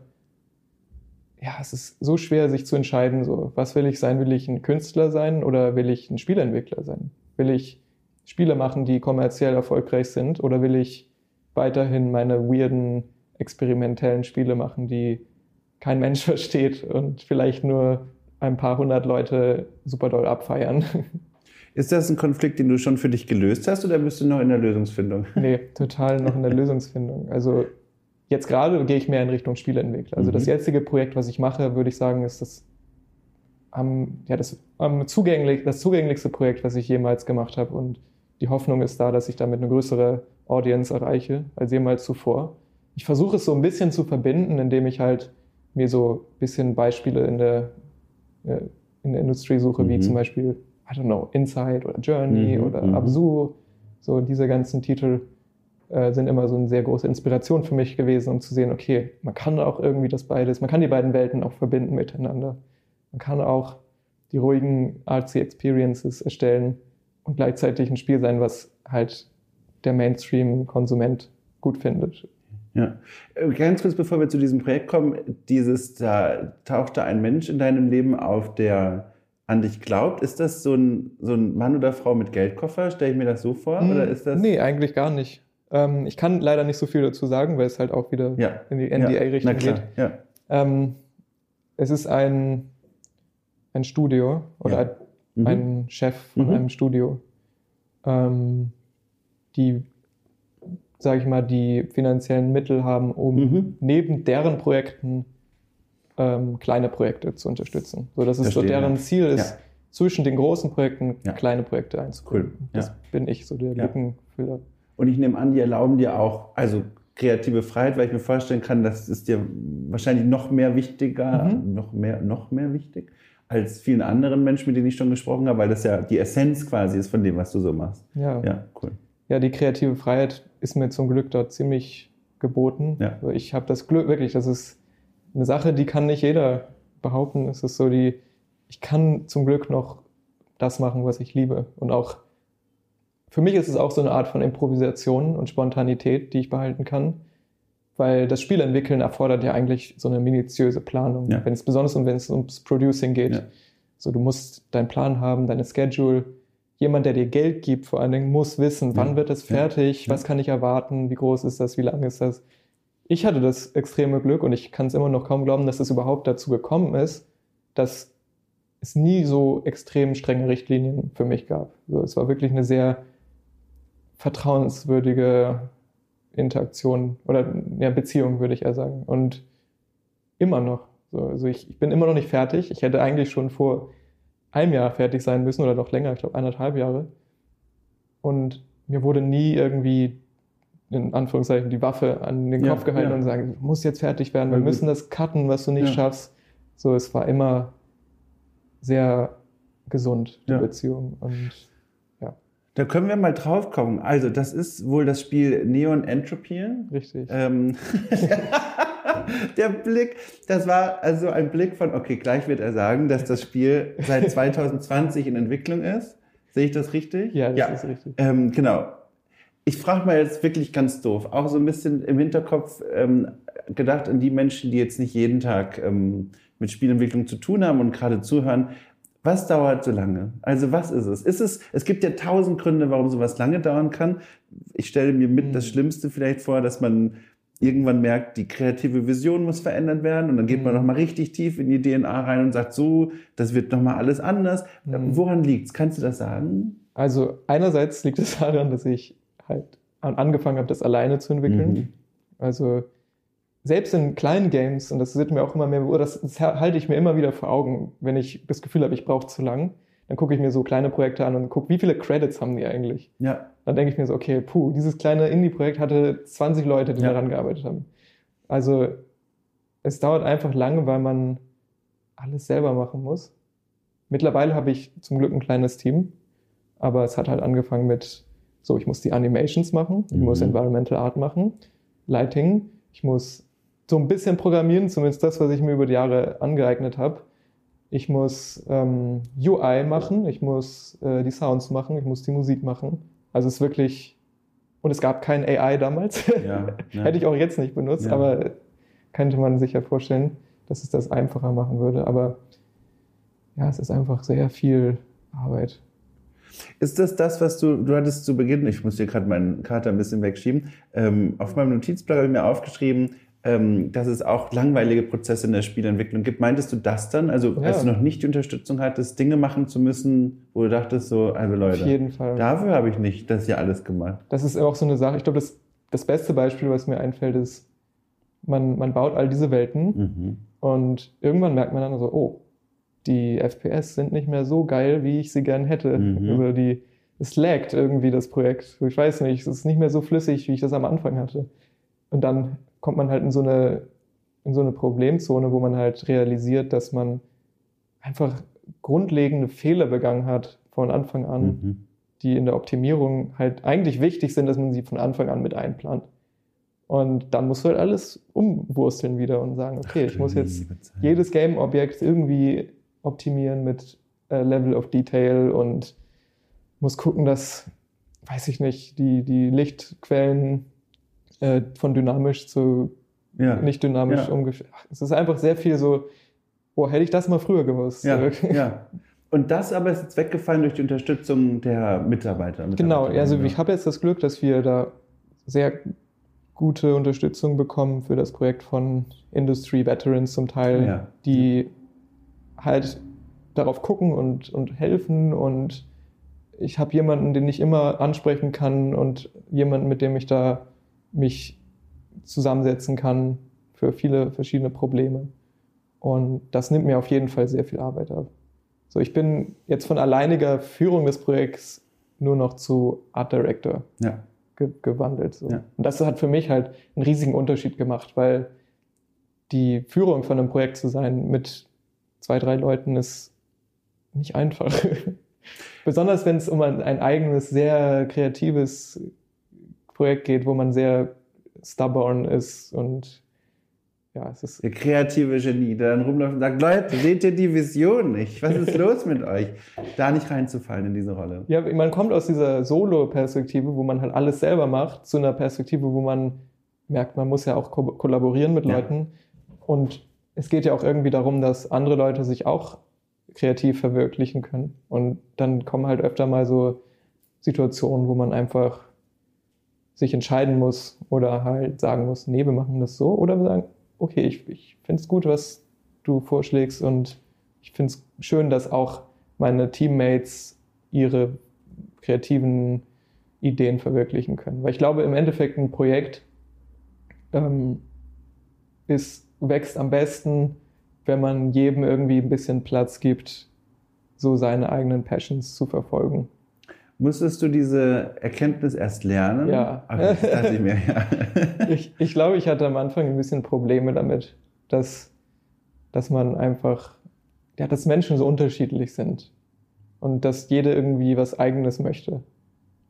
ja, es ist so schwer, sich zu entscheiden, so, was will ich sein? Will ich ein Künstler sein oder will ich ein Spieleentwickler sein? Will ich Spiele machen, die kommerziell erfolgreich sind oder will ich weiterhin meine weirden, experimentellen Spiele machen, die kein Mensch versteht und vielleicht nur ein paar hundert Leute super doll abfeiern? Ist das ein Konflikt, den du schon für dich gelöst hast oder bist du noch in der Lösungsfindung? Nee, total noch in der Lösungsfindung. Also Jetzt gerade gehe ich mehr in Richtung Spieleentwickler. Also mhm. das jetzige Projekt, was ich mache, würde ich sagen, ist das am, ja, das, am zugänglich, das zugänglichste Projekt, was ich jemals gemacht habe. Und die Hoffnung ist da, dass ich damit eine größere Audience erreiche als jemals zuvor. Ich versuche es so ein bisschen zu verbinden, indem ich halt mir so ein bisschen Beispiele in der, äh, in der Industrie suche, mhm. wie zum Beispiel, I don't know, Inside oder Journey mhm. oder mhm. Absu. So diese ganzen Titel äh, sind immer so eine sehr große Inspiration für mich gewesen, um zu sehen, okay, man kann auch irgendwie das beides, man kann die beiden Welten auch verbinden miteinander. Man kann auch die ruhigen artsy Experiences erstellen und gleichzeitig ein Spiel sein, was halt der Mainstream-Konsument gut findet. Ja. Äh, ganz kurz bevor wir zu diesem Projekt kommen, dieses, da taucht da ein Mensch in deinem Leben auf, der an dich glaubt. Ist das so ein, so ein Mann oder Frau mit Geldkoffer? Stelle ich mir das so vor? Hm, oder ist das nee, eigentlich gar nicht. Ähm, ich kann leider nicht so viel dazu sagen, weil es halt auch wieder ja. in die NDA-Richtung ja. geht. Ja. Ähm, es ist ein, ein Studio oder ein, mhm. ein Chef von mhm. einem Studio, ähm, die sage ich mal, die finanziellen Mittel haben, um mhm. neben deren Projekten ähm, kleine Projekte zu unterstützen. So, dass es so deren Ziel ist, ja. zwischen den großen Projekten ja. kleine Projekte einzuführen. Cool. Das bin ich, so der Lückenfüller. Und ich nehme an, die erlauben dir auch, also kreative Freiheit, weil ich mir vorstellen kann, das ist dir wahrscheinlich noch mehr wichtiger, mhm. noch mehr, noch mehr wichtig als vielen anderen Menschen, mit denen ich schon gesprochen habe, weil das ja die Essenz quasi ist von dem, was du so machst. Ja, ja cool. Ja, die kreative Freiheit ist mir zum Glück dort ziemlich geboten. Ja. Also ich habe das Glück, wirklich, das ist eine Sache, die kann nicht jeder behaupten. Es ist so die, ich kann zum Glück noch das machen, was ich liebe. Und auch, für mich ist es auch so eine Art von Improvisation und Spontanität, die ich behalten kann. Weil das Spiel entwickeln erfordert ja eigentlich so eine minutiöse Planung, ja. wenn es besonders um, wenn es ums Producing geht. Ja. So, du musst deinen Plan haben, deine Schedule, jemand, der dir Geld gibt, vor allen Dingen, muss wissen, wann wird es fertig, ja. was kann ich erwarten, wie groß ist das, wie lang ist das. Ich hatte das extreme Glück und ich kann es immer noch kaum glauben, dass es überhaupt dazu gekommen ist, dass es nie so extrem strenge Richtlinien für mich gab. Also es war wirklich eine sehr vertrauenswürdige Interaktion oder ja, Beziehung, würde ich eher sagen. Und immer noch. also ich, ich bin immer noch nicht fertig. Ich hätte eigentlich schon vor einem Jahr fertig sein müssen oder noch länger, ich glaube eineinhalb Jahre. Und mir wurde nie irgendwie in Anführungszeichen die Waffe an den Kopf ja, gehalten ja. und sagen, du musst jetzt fertig werden, wir müssen das cutten, was du nicht ja. schaffst. So, es war immer sehr gesund, die Beziehung. Und. Da können wir mal drauf kommen. Also, das ist wohl das Spiel Neon Entropy. Richtig. Ähm, der Blick, das war also ein Blick von, okay, gleich wird er sagen, dass das Spiel seit 2020 in Entwicklung ist. Sehe ich das richtig? Ja, das ja. ist richtig. Ähm, genau. Ich frage mal jetzt wirklich ganz doof, auch so ein bisschen im Hinterkopf ähm, gedacht an die Menschen, die jetzt nicht jeden Tag ähm, mit Spielentwicklung zu tun haben und gerade zuhören. Was dauert so lange? Also was ist es? Ist es? Es gibt ja tausend Gründe, warum sowas lange dauern kann. Ich stelle mir mit mhm. das Schlimmste vielleicht vor, dass man irgendwann merkt, die kreative Vision muss verändert werden und dann geht man mhm. nochmal richtig tief in die DNA rein und sagt so, das wird nochmal alles anders. Mhm. Woran liegt's? Kannst du das sagen? Also einerseits liegt es daran, dass ich halt angefangen habe, das alleine zu entwickeln. Mhm. Also selbst in kleinen Games, und das wird mir auch immer mehr, das, das halte ich mir immer wieder vor Augen, wenn ich das Gefühl habe, ich brauche zu lang, dann gucke ich mir so kleine Projekte an und gucke, wie viele Credits haben die eigentlich? Ja. Dann denke ich mir so, okay, puh, dieses kleine Indie-Projekt hatte 20 Leute, die ja. daran gearbeitet haben. Also es dauert einfach lange, weil man alles selber machen muss. Mittlerweile habe ich zum Glück ein kleines Team, aber es hat halt angefangen mit, so, ich muss die Animations machen, ich mhm. muss Environmental Art machen, Lighting, ich muss so ein bisschen programmieren, zumindest das, was ich mir über die Jahre angeeignet habe ich muss ähm, UI machen, ich muss äh, die Sounds machen, ich muss die Musik machen. Also es ist wirklich, und es gab kein AI damals. Ja, ja. Hätte ich auch jetzt nicht benutzt, ja. aber könnte man sich ja vorstellen, dass es das einfacher machen würde. Aber ja, es ist einfach sehr viel Arbeit. Ist das das, was du, du hattest zu Beginn, ich muss dir gerade meinen Kater ein bisschen wegschieben, ähm, auf meinem Notizblatt habe ich mir aufgeschrieben, dass es auch langweilige Prozesse in der Spielentwicklung gibt. Meintest du das dann? Also ja. als du noch nicht die Unterstützung hattest, Dinge machen zu müssen, wo du dachtest so, also Leute, Auf jeden Fall. dafür habe ich nicht das hier alles gemacht. Das ist auch so eine Sache. Ich glaube, das, das beste Beispiel, was mir einfällt, ist, man, man baut all diese Welten mhm. und irgendwann merkt man dann so, oh, die FPS sind nicht mehr so geil, wie ich sie gern hätte. Mhm. Also die es laggt irgendwie das Projekt. Ich weiß nicht, es ist nicht mehr so flüssig, wie ich das am Anfang hatte. Und dann kommt man halt in so eine, in so eine Problemzone, wo man halt realisiert, dass man einfach grundlegende Fehler begangen hat von Anfang an, mhm. die in der Optimierung halt eigentlich wichtig sind, dass man sie von Anfang an mit einplant. Und dann musst du halt alles umwursteln wieder und sagen, okay, ich muss jetzt jedes Game-Objekt irgendwie optimieren mit äh, Level of Detail und muss gucken, dass, weiß ich nicht, die, die Lichtquellen äh, von dynamisch zu ja. nicht dynamisch ja. umgestellt. Es ist einfach sehr viel so, oh, hätte ich das mal früher gewusst. Ja, ja. Und das aber ist jetzt weggefallen durch die Unterstützung der Mitarbeiter. Genau, also ich habe jetzt das Glück, dass wir da sehr gute Unterstützung bekommen für das Projekt von Industry Veterans zum Teil, die halt darauf gucken und, und helfen und ich habe jemanden, den ich immer ansprechen kann und jemanden, mit dem ich da mich zusammensetzen kann für viele verschiedene Probleme. Und das nimmt mir auf jeden Fall sehr viel Arbeit ab. So, ich bin jetzt von alleiniger Führung des Projekts nur noch zu Art Director ja. ge gewandelt. So. Ja. Und das hat für mich halt einen riesigen Unterschied gemacht, weil die Führung von einem Projekt zu sein mit zwei, drei Leuten ist nicht einfach. Besonders wenn es um ein, ein, eigenes, sehr kreatives Projekt geht, wo man sehr stubborn ist und ja, es ist. Der kreative Genie, der dann rumläuft und sagt, Leute, seht ihr die Vision nicht? Was ist los mit euch? Da nicht reinzufallen in diese Rolle. Ja, man kommt aus dieser Solo-Perspektive, wo man halt alles selber macht, zu einer Perspektive, wo man merkt, man muss ja auch ko kollaborieren mit ja. Leuten. Und es geht ja auch irgendwie darum, dass andere Leute sich auch kreativ verwirklichen können. Und dann kommen halt öfter mal so Situationen, wo man einfach sich entscheiden muss oder halt sagen muss, nee, wir machen das so. Oder wir sagen, okay, ich, ich finde es gut, was du vorschlägst und ich finde es schön, dass auch meine Teammates ihre kreativen Ideen verwirklichen können. Weil ich glaube, im Endeffekt ein Projekt ähm, ist, wächst am besten, wenn man jedem irgendwie ein bisschen Platz gibt, so seine eigenen Passions zu verfolgen. Musstest du diese Erkenntnis erst lernen? Ja. Ach, das dachte ich mir, ja. ich, ich glaube, ich hatte am Anfang ein bisschen Probleme damit, dass, dass man einfach, ja, dass Menschen so unterschiedlich sind und dass jeder irgendwie was Eigenes möchte.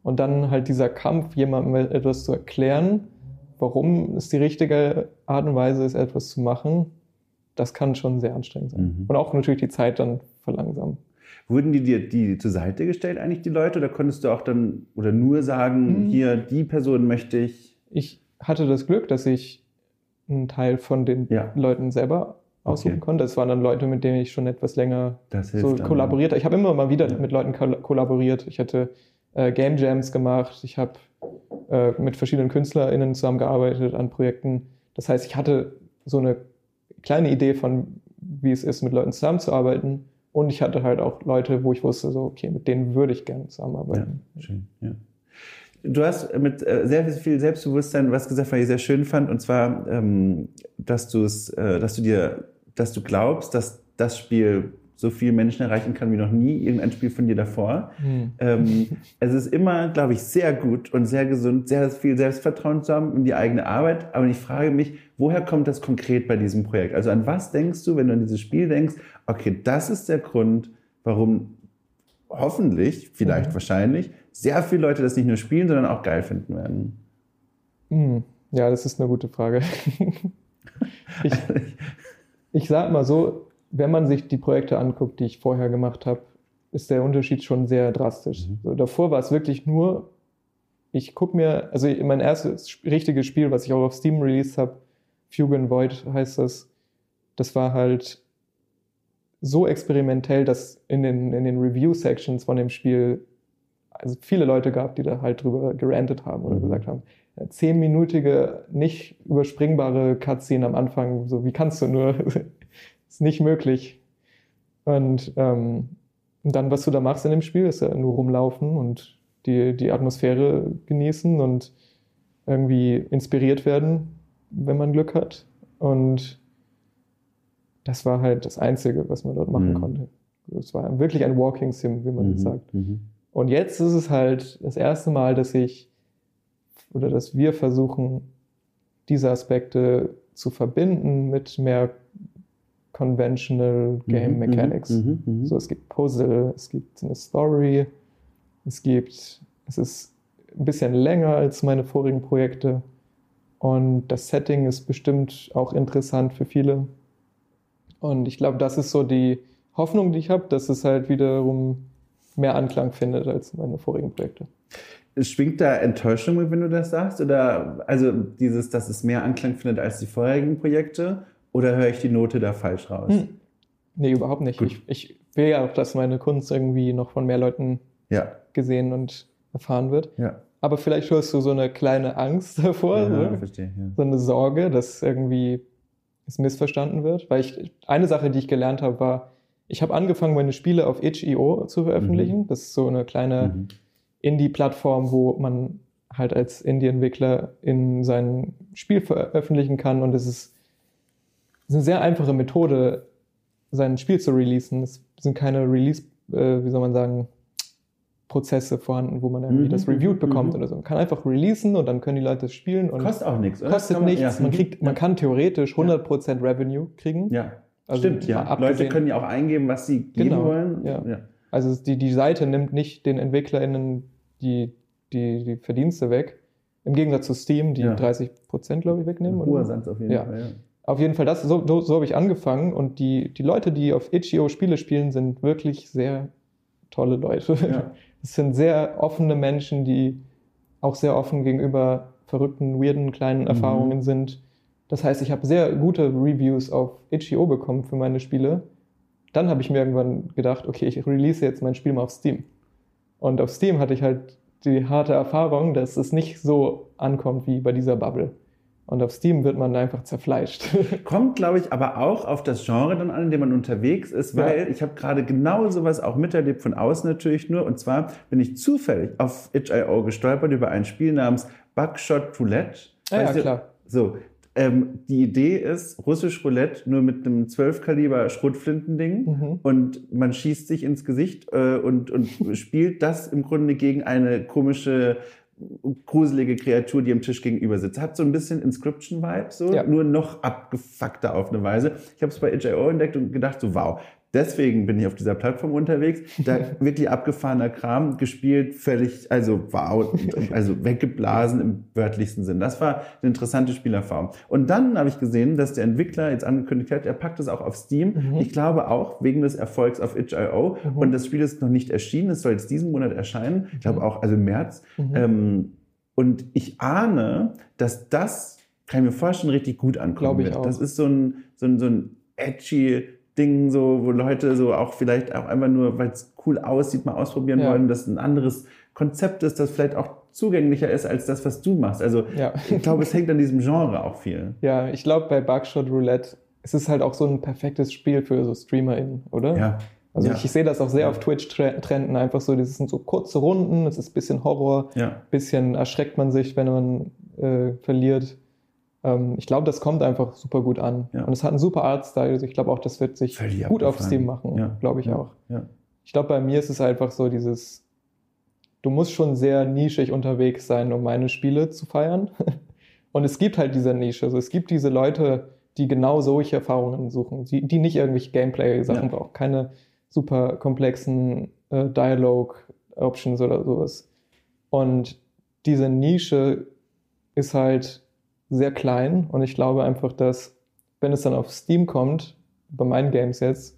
Und dann halt dieser Kampf, jemandem etwas zu erklären, warum es die richtige Art und Weise ist, etwas zu machen, das kann schon sehr anstrengend sein. Mhm. Und auch natürlich die Zeit dann verlangsamen. Wurden die dir die zur Seite gestellt, eigentlich die Leute? Oder konntest du auch dann oder nur sagen, mhm. hier, die Person möchte ich? Ich hatte das Glück, dass ich einen Teil von den ja. Leuten selber aussuchen okay. konnte. Das waren dann Leute, mit denen ich schon etwas länger so kollaboriert habe. Ich habe immer mal wieder ja. mit Leuten kollaboriert. Ich hatte äh, Game Jams gemacht. Ich habe äh, mit verschiedenen KünstlerInnen zusammengearbeitet an Projekten. Das heißt, ich hatte so eine kleine Idee von, wie es ist, mit Leuten zusammenzuarbeiten. Und ich hatte halt auch Leute, wo ich wusste, so, okay, mit denen würde ich gerne zusammenarbeiten. Ja, schön, ja. Du hast mit äh, sehr viel Selbstbewusstsein was gesagt, was ich sehr schön fand, und zwar, ähm, dass du es, äh, dass du dir, dass du glaubst, dass das Spiel so viele Menschen erreichen kann wie noch nie irgendein Spiel von dir davor. Hm. Ähm, es ist immer, glaube ich, sehr gut und sehr gesund, sehr viel Selbstvertrauen zu haben in die eigene Arbeit. Aber ich frage mich, woher kommt das konkret bei diesem Projekt? Also an was denkst du, wenn du an dieses Spiel denkst? Okay, das ist der Grund, warum hoffentlich, vielleicht, mhm. wahrscheinlich, sehr viele Leute das nicht nur spielen, sondern auch geil finden werden. Hm. Ja, das ist eine gute Frage. ich, ich sag mal so, wenn man sich die Projekte anguckt, die ich vorher gemacht habe, ist der Unterschied schon sehr drastisch. Mhm. So, davor war es wirklich nur, ich gucke mir, also mein erstes richtiges Spiel, was ich auch auf Steam released habe, Fugue Void heißt das, das war halt so experimentell, dass in den, in den Review-Sections von dem Spiel also viele Leute gab, die da halt drüber gerantet haben oder mhm. gesagt haben, zehnminütige, nicht überspringbare Cutscene am Anfang, so wie kannst du nur, ist nicht möglich. Und, ähm, dann, was du da machst in dem Spiel, ist ja nur rumlaufen und die, die Atmosphäre genießen und irgendwie inspiriert werden, wenn man Glück hat. Und das war halt das Einzige, was man dort machen mhm. konnte. Es war wirklich ein Walking Sim, wie man mhm. sagt. Mhm. Und jetzt ist es halt das erste Mal, dass ich oder dass wir versuchen, diese Aspekte zu verbinden mit mehr conventional Game Mhm, Mechanics. mhm, mhm, mhm. So, es gibt Puzzle, es gibt eine Story, es gibt, es ist ein bisschen länger als meine vorigen Projekte und das Setting ist bestimmt auch interessant für viele. Und ich glaube, das ist so die Hoffnung, die ich habe, dass es halt wiederum mehr Anklang findet als meine vorigen Projekte. Schwingt da Enttäuschung mit, wenn du das sagst? Oder also dieses, dass es mehr Anklang findet als die vorherigen Projekte? Oder höre ich die Note da falsch raus? Hm. Nee, überhaupt nicht. Ich, ich will ja auch, dass meine Kunst irgendwie noch von mehr Leuten Ja, gesehen und erfahren wird. ja. Aber vielleicht hörst du so eine kleine Angst davor, ja, so, verstehe. Ja. so eine Sorge, dass irgendwie es missverstanden wird. Weil ich, eine Sache, die ich gelernt habe, war, ich habe angefangen, meine Spiele auf itch.io zu veröffentlichen. Das ist so eine kleine Mhm. Indie-Plattform, wo man halt als Indie-Entwickler in sein Spiel veröffentlichen kann. Und es ist, ist eine sehr einfache Methode, sein Spiel zu releasen. Es sind keine Release, äh, wie soll man sagen, Prozesse vorhanden, wo man irgendwie Mhm, das reviewed bekommt mhm. oder so. Man kann einfach releasen und dann können die Leute es spielen und Kostet auch nichts, oder? kostet nichts. ja, Man, kriegt, man ja. kann theoretisch 100% Revenue kriegen. Ja, Also stimmt, ja. Leute können ja auch eingeben, was sie geben Genau, wollen. ja. Also die, die Seite nimmt nicht den EntwicklerInnen die, die, die Verdienste weg. Im Gegensatz zu Steam, die Ja. 30% glaube ich wegnehmen. Hoher. Satz auf jeden Ja. Fall, ja. Auf jeden Fall, das, so, so, so habe ich angefangen und die, die Leute, die auf itch.io Spiele spielen, sind wirklich sehr tolle Leute. Ja. Es sind sehr offene Menschen, die auch sehr offen gegenüber verrückten, weirden, kleinen Mhm. Erfahrungen sind. Das heißt, ich habe sehr gute Reviews auf itch.io bekommen für meine Spiele. Dann habe ich mir irgendwann gedacht, okay, ich release jetzt mein Spiel mal auf Steam. Und auf Steam hatte ich halt die harte Erfahrung, dass es nicht so ankommt wie bei dieser Bubble. Und auf Steam wird man einfach zerfleischt. Kommt, glaube ich, aber auch auf das Genre dann an, in dem man unterwegs ist, Ja. weil ich habe gerade genau sowas auch miterlebt, von außen natürlich nur. Und zwar bin ich zufällig auf itch.io gestolpert über ein Spiel namens Buckshot Roulette. Ah ja, Weißt du, klar. So, ähm, die Idee ist russisch Roulette nur mit einem 12 Kaliber Schrotflintending Mhm. und man schießt sich ins Gesicht äh, und, und spielt das im Grunde gegen eine komische gruselige Kreatur, die am Tisch gegenüber sitzt. Hat so ein bisschen Inscription-Vibe, so, Ja. nur noch abgefuckter auf eine Weise. Ich habe es bei itch.io entdeckt und gedacht, so wow, deswegen bin ich auf dieser Plattform unterwegs. Da wirklich abgefahrener Kram gespielt, völlig, also wow, also weggeblasen im wörtlichsten Sinn. Das war eine interessante Spielerform. Und dann habe ich gesehen, dass der Entwickler jetzt angekündigt hat, er packt es auch auf Steam. Mhm. Ich glaube auch wegen des Erfolgs auf itch.io. Mhm. Und das Spiel ist noch nicht erschienen. Es soll jetzt diesen Monat erscheinen. Ich glaube auch, also im März. Mhm. Ähm, und ich ahne, dass das, kann ich mir vorstellen, richtig gut ankommen Glaube ich wird. auch. Das ist so ein, so ein, so ein edgy Ding, so, wo Leute so auch vielleicht auch einfach nur, weil es cool aussieht, mal ausprobieren Ja. wollen, dass ein anderes Konzept ist, das vielleicht auch zugänglicher ist als das, was du machst. Also Ja. ich glaube, es hängt an diesem Genre auch viel. Ja, ich glaube, bei Bugshot Roulette, es ist halt auch so ein perfektes Spiel für so StreamerInnen, oder? Ja. Also ja. ich, ich sehe das auch sehr Ja. auf Twitch-Trenden, einfach so, das sind so kurze Runden, es ist ein bisschen Horror, Ja. bisschen erschreckt man sich, wenn man äh, verliert. Ähm, ich glaube, das kommt einfach super gut an. Ja. Und es hat einen super Artstyle, also ich glaube auch, das wird sich Völlig gut auf. Steam machen, Ja. glaube ich ja. auch. Ich glaube, bei mir ist es einfach so dieses, du musst schon sehr nischig unterwegs sein, um meine Spiele zu feiern. Und es gibt halt diese Nische. Also es gibt diese Leute, die genau solche Erfahrungen suchen, die, die nicht irgendwelche Gameplay-Sachen brauchen, keine super komplexen äh, Dialogue-Options oder sowas. Und diese Nische ist halt sehr klein und ich glaube einfach, dass wenn es dann auf Steam kommt, bei meinen Games jetzt,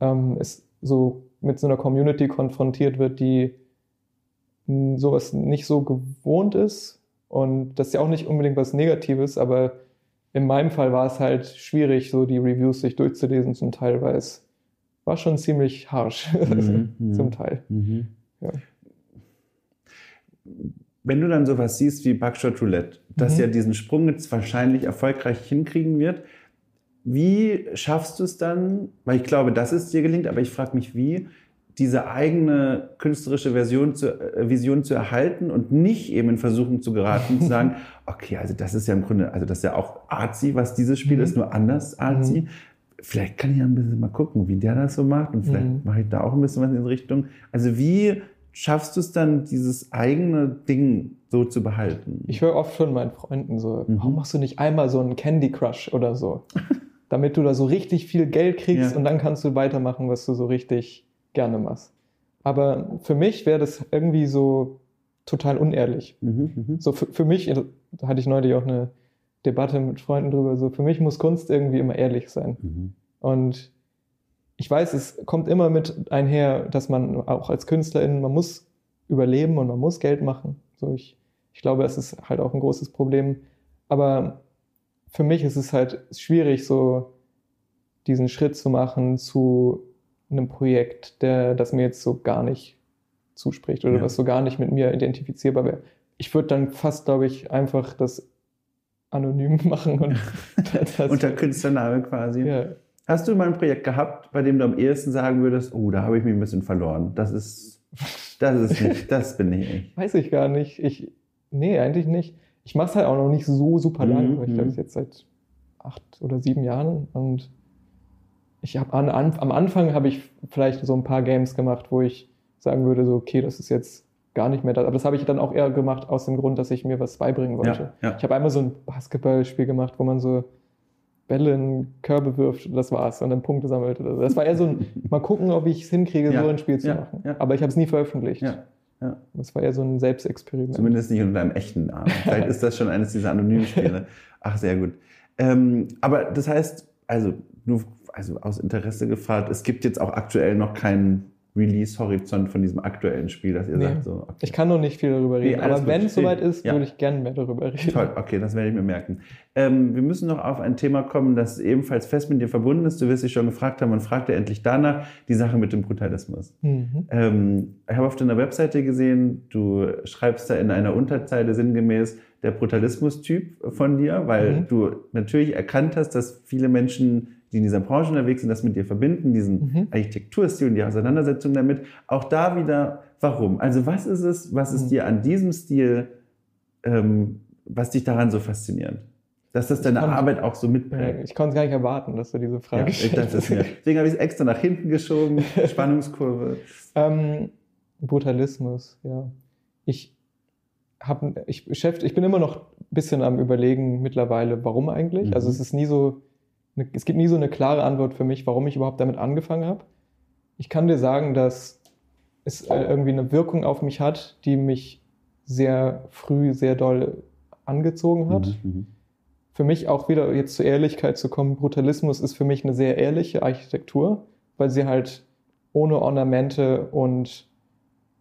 ähm, es so mit so einer Community konfrontiert wird, die sowas nicht so gewohnt ist. Und das ist ja auch nicht unbedingt was Negatives, aber in meinem Fall war es halt schwierig, so die Reviews sich durchzulesen zum Teil, weil es war schon ziemlich harsh Mhm, mhm. zum Teil. Mhm. Ja. Wenn du dann sowas siehst wie Buckshot Roulette, das Mhm. ja diesen Sprung jetzt wahrscheinlich erfolgreich hinkriegen wird, wie schaffst du es dann, weil ich glaube, dass es dir gelingt, aber ich frage mich, wie, diese eigene künstlerische Version zu, äh, Vision zu erhalten und nicht eben in Versuchung zu geraten, zu sagen, okay, also das ist ja im Grunde, also das ist ja auch artsy, was dieses Spiel Mhm. ist, nur anders artsy. Vielleicht kann ich ja ein bisschen mal gucken, wie der das so macht und vielleicht Mhm. mache ich da auch ein bisschen was in die Richtung. Also wie schaffst du es dann, dieses eigene Ding so zu behalten? Ich höre oft von meinen Freunden so, Mhm. warum machst du nicht einmal so einen Candy Crush oder so? Damit du da so richtig viel Geld kriegst Ja. und dann kannst du weitermachen, was du so richtig gerne machst. Aber für mich wäre das irgendwie so total unehrlich. Mhm, mhm. So für, für mich, da hatte ich neulich auch eine Debatte mit Freunden drüber, so für mich muss Kunst irgendwie immer ehrlich sein. Mhm. Und ich weiß, es kommt immer mit einher, dass man auch als Künstlerin, man muss überleben und man muss Geld machen. So ich, ich glaube, es ist halt auch ein großes Problem. Aber für mich ist es halt schwierig, so diesen Schritt zu machen zu einem Projekt, der das mir jetzt so gar nicht zuspricht oder Ja. was so gar nicht mit mir identifizierbar wäre. Ich würde dann fast, glaube ich, einfach das anonym machen und das, Unter Künstlername quasi. ja, Hast du mal ein Projekt gehabt, bei dem du am ehesten sagen würdest, oh, da habe ich mich ein bisschen verloren. Das ist, das ist nicht, das bin ich nicht. Weiß ich gar nicht. Ich, nee, eigentlich nicht. Ich mache es halt auch noch nicht so super lang. Mhm, weil Ich glaube, mhm. es jetzt seit acht oder sieben Jahren. Und ich habe an, an, am Anfang habe ich vielleicht so ein paar Games gemacht, wo ich sagen würde, so, okay, das ist jetzt gar nicht mehr das. Aber das habe ich dann auch eher gemacht aus dem Grund, dass ich mir was beibringen wollte. Ja, ja. Ich habe einmal so ein Basketballspiel gemacht, wo man so Bälle in Körbe wirft und das war's und dann Punkte sammelt. Oder so. Das war eher so ein, mal gucken, ob ich es hinkriege, Ja, so ein Spiel zu ja, machen. ja. Aber ich habe es nie veröffentlicht. Ja. Das war eher so ein Selbstexperiment. Zumindest nicht unter einem echten Namen. Vielleicht ist das schon eines dieser anonymen Spiele. Ach, sehr gut. Ähm, aber das heißt, also nur also aus Interesse gefragt, es gibt jetzt auch aktuell noch keinen Release-Horizont von diesem aktuellen Spiel, dass ihr Nee. sagt, so, okay. Ich kann noch nicht viel darüber Nee, reden, alles aber wenn es soweit ist, Ja. würde ich gerne mehr darüber reden. Toll, okay, das werde ich mir merken. Ähm, wir müssen noch auf ein Thema kommen, das ebenfalls fest mit dir verbunden ist. Du wirst dich schon gefragt haben und fragt er endlich danach, die Sache mit dem Brutalismus. Mhm. Ähm, ich habe auf deiner Webseite gesehen, du schreibst da in einer Unterzeile sinngemäß der Brutalismus-Typ von dir, weil Mhm. du natürlich erkannt hast, dass viele Menschen, die in dieser Branche unterwegs sind, das mit dir verbinden, diesen Mhm. Architekturstil und die Auseinandersetzung damit. Auch da wieder, warum? Also was ist es, was ist Mhm. dir an diesem Stil, ähm, was dich daran so fasziniert? Dass das deine konnte- Arbeit auch so Ja, mitprägt. ich konnte es gar nicht erwarten, dass du diese Ja, Frage es stellst. mir. Deswegen habe ich es extra nach hinten geschoben, Spannungskurve. Ähm, Brutalismus, ja. Ich, hab, ich, beschäft, ich bin immer noch ein bisschen am Überlegen mittlerweile, warum eigentlich. Mhm. Also es ist nie so, es gibt nie so eine klare Antwort für mich, warum ich überhaupt damit angefangen habe. Ich kann dir sagen, dass es äh, irgendwie eine Wirkung auf mich hat, die mich sehr früh sehr doll angezogen hat. Mhm. für mich auch wieder jetzt zur Ehrlichkeit zu kommen, Brutalismus ist für mich eine sehr ehrliche Architektur, weil sie halt ohne Ornamente und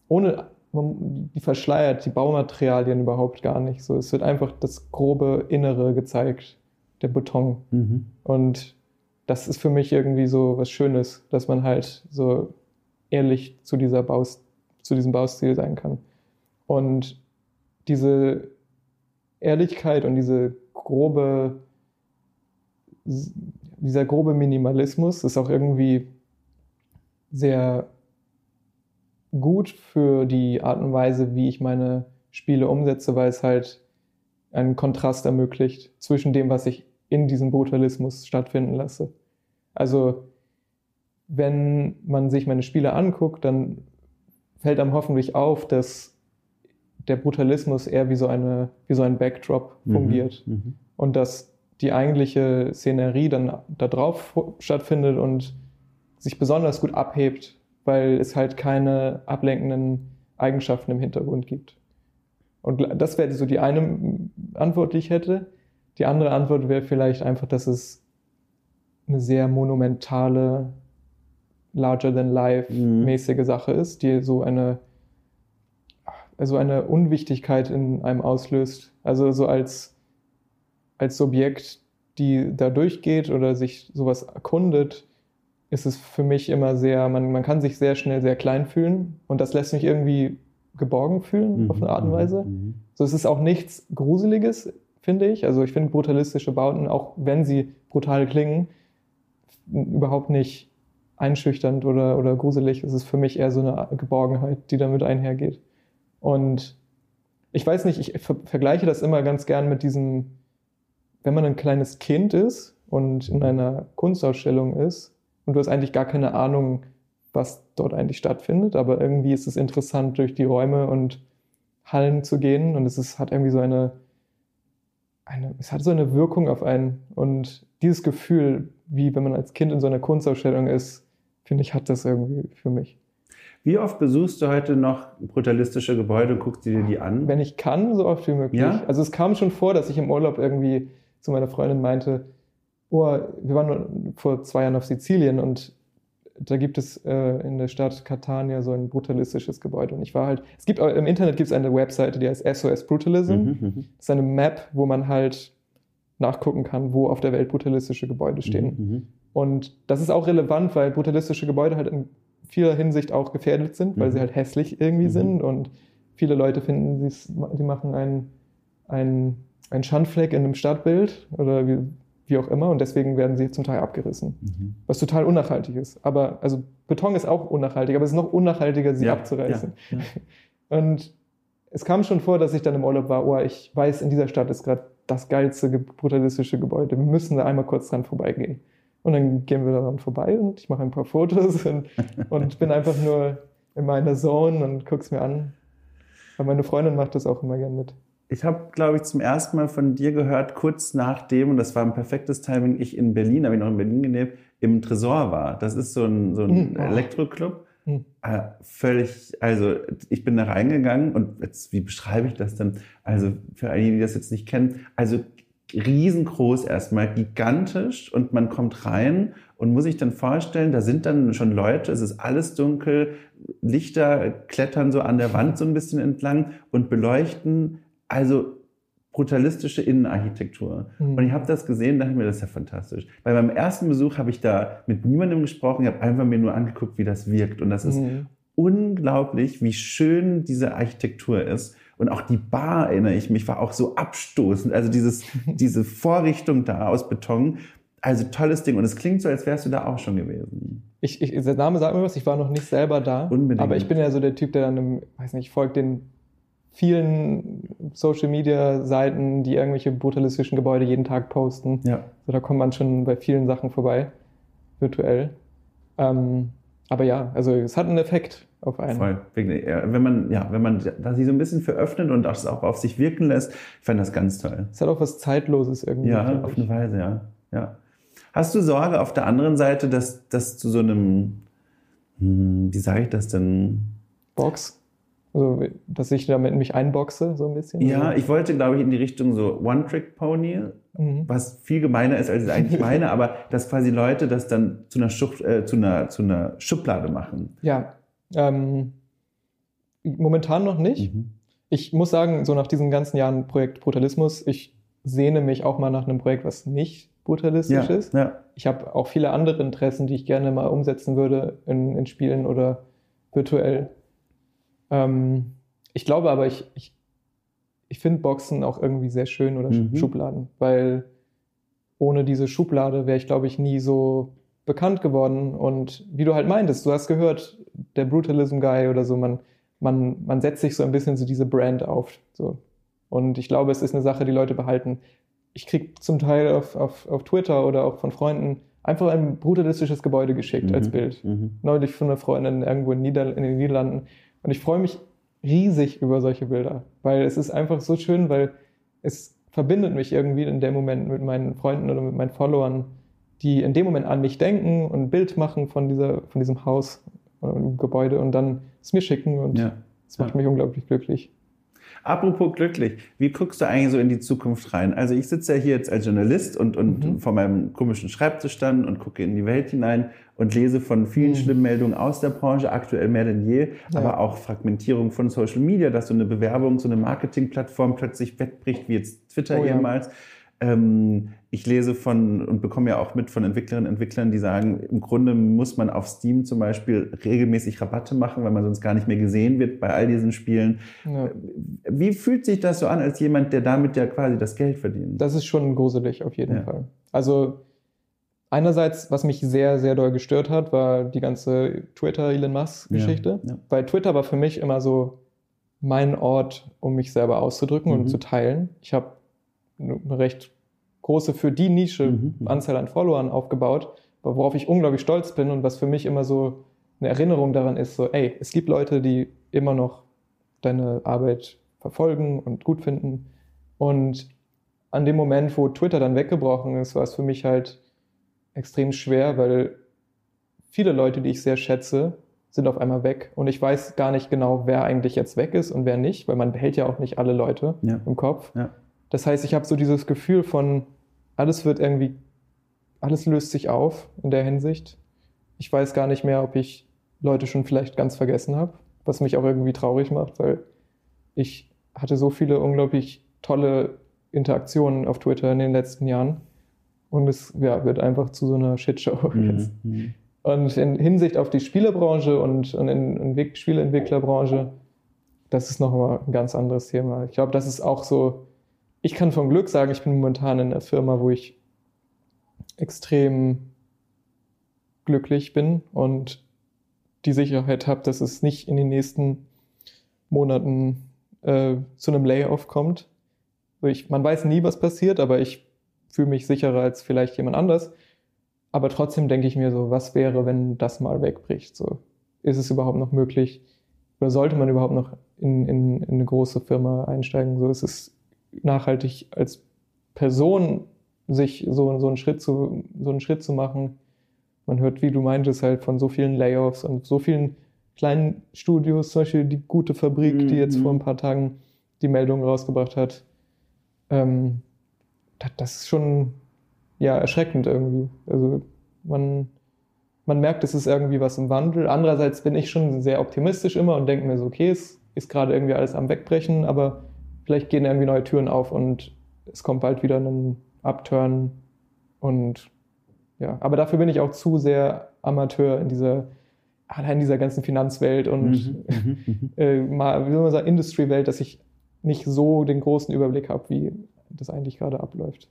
ohne, die verschleiert die Baumaterialien überhaupt gar nicht. So, es wird einfach das grobe Innere gezeigt, der Beton. Mhm. Und das ist für mich irgendwie so was Schönes, dass man halt so ehrlich zu dieser Baus zu diesem Baustil sein kann. Und diese Ehrlichkeit und diese grobe, dieser grobe Minimalismus ist auch irgendwie sehr gut für die Art und Weise, wie ich meine Spiele umsetze, weil es halt einen Kontrast ermöglicht zwischen dem, was ich in diesem Brutalismus stattfinden lasse. Also wenn man sich meine Spiele anguckt, dann fällt einem hoffentlich auf, dass der Brutalismus eher wie so, eine, wie so ein Backdrop fungiert Mhm. und dass die eigentliche Szenerie dann da drauf stattfindet und sich besonders gut abhebt, weil es halt keine ablenkenden Eigenschaften im Hintergrund gibt. Und das wäre so die eine Antwort, die ich hätte. Die andere Antwort wäre vielleicht einfach, dass es eine sehr monumentale, larger than life Mhm. Sache ist, die so eine, also eine Unwichtigkeit in einem auslöst. Also so als, als Subjekt, die da durchgeht oder sich sowas erkundet, ist es für mich immer sehr, man, man kann sich sehr schnell sehr klein fühlen und das lässt mich irgendwie geborgen fühlen auf eine Art und Weise. Mhm. So, es ist auch nichts Gruseliges, finde ich. Also ich finde brutalistische Bauten, auch wenn sie brutal klingen, überhaupt nicht einschüchternd oder, oder gruselig. Es ist für mich eher so eine Geborgenheit, die damit einhergeht. Und ich weiß nicht, ich ver vergleiche das immer ganz gern mit diesem, wenn man ein kleines Kind ist und in einer Kunstausstellung ist und du hast eigentlich gar keine Ahnung, was dort eigentlich stattfindet, aber irgendwie ist es interessant, durch die Räume und Hallen zu gehen und es ist, hat irgendwie so eine, eine, es hat so eine Wirkung auf einen und dieses Gefühl, wie wenn man als Kind in so einer Kunstausstellung ist, finde ich, hat das irgendwie für mich. Wie oft besuchst du heute noch brutalistische Gebäude und guckst dir die an? Wenn ich kann, so oft wie möglich. Ja? Also es kam schon vor, dass ich im Urlaub irgendwie zu meiner Freundin meinte, oh, wir waren vor zwei Jahren auf Sizilien und da gibt es äh, in der Stadt Catania so ein brutalistisches Gebäude. Und ich war halt, es gibt im Internet gibt es eine Webseite, die heißt SOS Brutalism. Mhm, mhm. Das ist eine Map, wo man halt nachgucken kann, wo auf der Welt brutalistische Gebäude stehen. Mhm, Und das ist auch relevant, weil brutalistische Gebäude halt in vieler Hinsicht auch gefährdet sind, weil Mhm. sie halt hässlich irgendwie Mhm. sind und viele Leute finden, sie machen einen, einen, einen Schandfleck in einem Stadtbild oder wie, wie auch immer und deswegen werden sie zum Teil abgerissen, mhm. was total unnachhaltig ist. Aber also Beton ist auch unnachhaltig, aber es ist noch unnachhaltiger, sie Ja, abzureißen. ja, ja. Und es kam schon vor, dass ich dann im Urlaub war, oh, ich weiß, in dieser Stadt ist gerade das geilste ge- brutalistische Gebäude. Wir müssen da einmal kurz dran vorbeigehen. Und dann gehen wir daran vorbei und ich mache ein paar Fotos und, und bin einfach nur in meiner Zone und guck's mir an. Aber meine Freundin macht das auch immer gern mit. Ich habe, glaube ich, zum ersten Mal von dir gehört, kurz nachdem, und das war ein perfektes Timing, ich in Berlin, habe ich noch in Berlin gelebt, im Tresor war. Das ist so ein, so ein Mhm. Elektroclub. Mhm. Äh, völlig, also ich bin da reingegangen und jetzt, wie beschreibe ich das denn? Also für einige, die das jetzt nicht kennen, also riesengroß erstmal, gigantisch und man kommt rein und muss sich dann vorstellen, da sind dann schon Leute, es ist alles dunkel, Lichter klettern so an der Wand so ein bisschen entlang und beleuchten, also brutalistische Innenarchitektur. Mhm. Und ich habe das gesehen, dachte mir, das ist ja fantastisch. Weil beim ersten Besuch habe ich da mit niemandem gesprochen, ich habe einfach mir nur angeguckt, wie das wirkt. Und das ist Mhm. unglaublich, wie schön diese Architektur ist. Und auch die Bar, erinnere ich mich, war auch so abstoßend. Also dieses, diese Vorrichtung da aus Beton. Also tolles Ding. Und es klingt so, als wärst du da auch schon gewesen. Ich, ich, der Name sagt mir was, ich war noch nicht selber da. Unbedingt. Aber ich bin ja so der Typ, der dann, im, weiß nicht, folgt den vielen Social Media Seiten, die irgendwelche brutalistischen Gebäude jeden Tag posten. Ja. So, da kommt man schon bei vielen Sachen vorbei, virtuell. Ähm, aber ja, also es hat einen Effekt auf einen. Voll. Wenn man, ja, wenn man da sich so ein bisschen veröffnet und das auch auf sich wirken lässt, ich fand das ganz toll. Es hat auch was Zeitloses irgendwie. Ja, auf eine Weise, ja. ja. Hast du Sorge auf der anderen Seite, dass, dass zu so einem, hm, wie sage ich das denn? Box. Also, dass ich damit mich einboxe, so ein bisschen. Ja, ich wollte, glaube ich, in die Richtung so One-Trick-Pony, mhm. was viel gemeiner ist, als ich eigentlich meine, aber dass quasi Leute das dann zu einer, Schub, äh, zu einer, zu einer Schublade machen. Ja. Ähm, momentan noch nicht. Mhm. Ich muss sagen, so nach diesen ganzen Jahren Projekt Brutalismus, ich sehne mich auch mal nach einem Projekt, was nicht brutalistisch Ja, ist. ja. Ich habe auch viele andere Interessen, die ich gerne mal umsetzen würde in, in Spielen oder virtuell. Ähm, ich glaube aber, ich, ich, ich finde Boxen auch irgendwie sehr schön oder Mhm. Schubladen, weil ohne diese Schublade wäre ich, glaube ich, nie so bekannt geworden. Und wie du halt meintest, du hast gehört, der Brutalism Guy oder so, man, man, man setzt sich so ein bisschen so diese Brand auf. So. Und ich glaube, es ist eine Sache, die Leute behalten. Ich kriege zum Teil auf, auf, auf Twitter oder auch von Freunden einfach ein brutalistisches Gebäude geschickt als Mhm. Bild. Mhm. Neulich von einer Freundin irgendwo in, Nieder in den Niederlanden. Und ich freue mich riesig über solche Bilder, weil es ist einfach so schön, weil es verbindet mich irgendwie in dem Moment mit meinen Freunden oder mit meinen Followern, die in dem Moment an mich denken und ein Bild machen von, dieser, von diesem Haus und Gebäude und dann es mir schicken und Ja. es macht mich unglaublich glücklich. Apropos glücklich, wie guckst du eigentlich so in die Zukunft rein? Also ich sitze ja hier jetzt als Journalist und, und Mhm. vor meinem komischen Schreibtisch dann und gucke in die Welt hinein und lese von vielen Mhm. schlimmen Meldungen aus der Branche, aktuell mehr denn je, Ja. aber auch Fragmentierung von Social Media, dass so eine Bewerbung, so eine Marketingplattform plötzlich wegbricht, wie jetzt Twitter Oh ja. Ähm, ich lese von und bekomme ja auch mit von Entwicklerinnen und Entwicklern, die sagen, im Grunde muss man auf Steam zum Beispiel regelmäßig Rabatte machen, weil man sonst gar nicht mehr gesehen wird bei all diesen Spielen. Ja. Wie fühlt sich das so an, als jemand, der damit ja quasi das Geld verdient? Das ist schon gruselig auf jeden Ja. Fall. Also einerseits, was mich sehr, sehr doll gestört hat, war die ganze Twitter-Elon Musk-Geschichte. Ja. Weil Twitter war für mich immer so mein Ort, um mich selber auszudrücken Mhm. und zu teilen. Ich habe eine recht große für die Nische Mhm. Anzahl an Followern aufgebaut, worauf ich unglaublich stolz bin und was für mich immer so eine Erinnerung daran ist, so, ey, es gibt Leute, die immer noch deine Arbeit verfolgen und gut finden. Und an dem Moment, wo Twitter dann weggebrochen ist, war es für mich halt extrem schwer, weil viele Leute, die ich sehr schätze, sind auf einmal weg. Und ich weiß gar nicht genau, wer eigentlich jetzt weg ist und wer nicht, weil man behält ja auch nicht alle Leute ja. im Kopf. Ja. Das heißt, ich habe so dieses Gefühl von, alles wird irgendwie, alles löst sich auf in der Hinsicht. Ich weiß gar nicht mehr, ob ich Leute schon vielleicht ganz vergessen habe, was mich auch irgendwie traurig macht, weil ich hatte so viele unglaublich tolle Interaktionen auf Twitter in den letzten Jahren. Und es ja, wird einfach zu so einer Shitshow mhm. jetzt. Mhm. Und in Hinsicht auf die Spielebranche und, und in, in Spieleentwicklerbranche, das ist nochmal ein ganz anderes Thema. Ich glaube, das ist auch so, ich kann vom Glück sagen, ich bin momentan in einer Firma, wo ich extrem glücklich bin und die Sicherheit habe, dass es nicht in den nächsten Monaten äh, zu einem Layoff kommt. Ich, man weiß nie, was passiert, aber ich fühle mich sicherer als vielleicht jemand anders. Aber trotzdem denke ich mir so, was wäre, wenn das mal wegbricht? So, ist es überhaupt noch möglich? Oder sollte man überhaupt noch in, in, in eine große Firma einsteigen? So ist es nachhaltig als Person sich so, so einen Schritt zu, so einen Schritt zu machen. Man hört, wie du meintest, halt von so vielen Layoffs und so vielen kleinen Studios, zum Beispiel die gute Fabrik, mhm. die jetzt vor ein paar Tagen die Meldung rausgebracht hat. Ähm, das ist schon ja, erschreckend irgendwie. Also man, man merkt, es ist irgendwie was im Wandel. Andererseits bin ich schon sehr optimistisch immer und denke mir so, okay, es ist gerade irgendwie alles am Wegbrechen, aber vielleicht gehen irgendwie neue Türen auf und es kommt bald wieder ein Upturn und ja, aber dafür bin ich auch zu sehr Amateur in dieser allein dieser ganzen Finanzwelt und mhm, mhm, mhm. äh, mal, wie soll man sagen, Industry-Welt, dass ich nicht so den großen Überblick habe, wie das eigentlich gerade abläuft.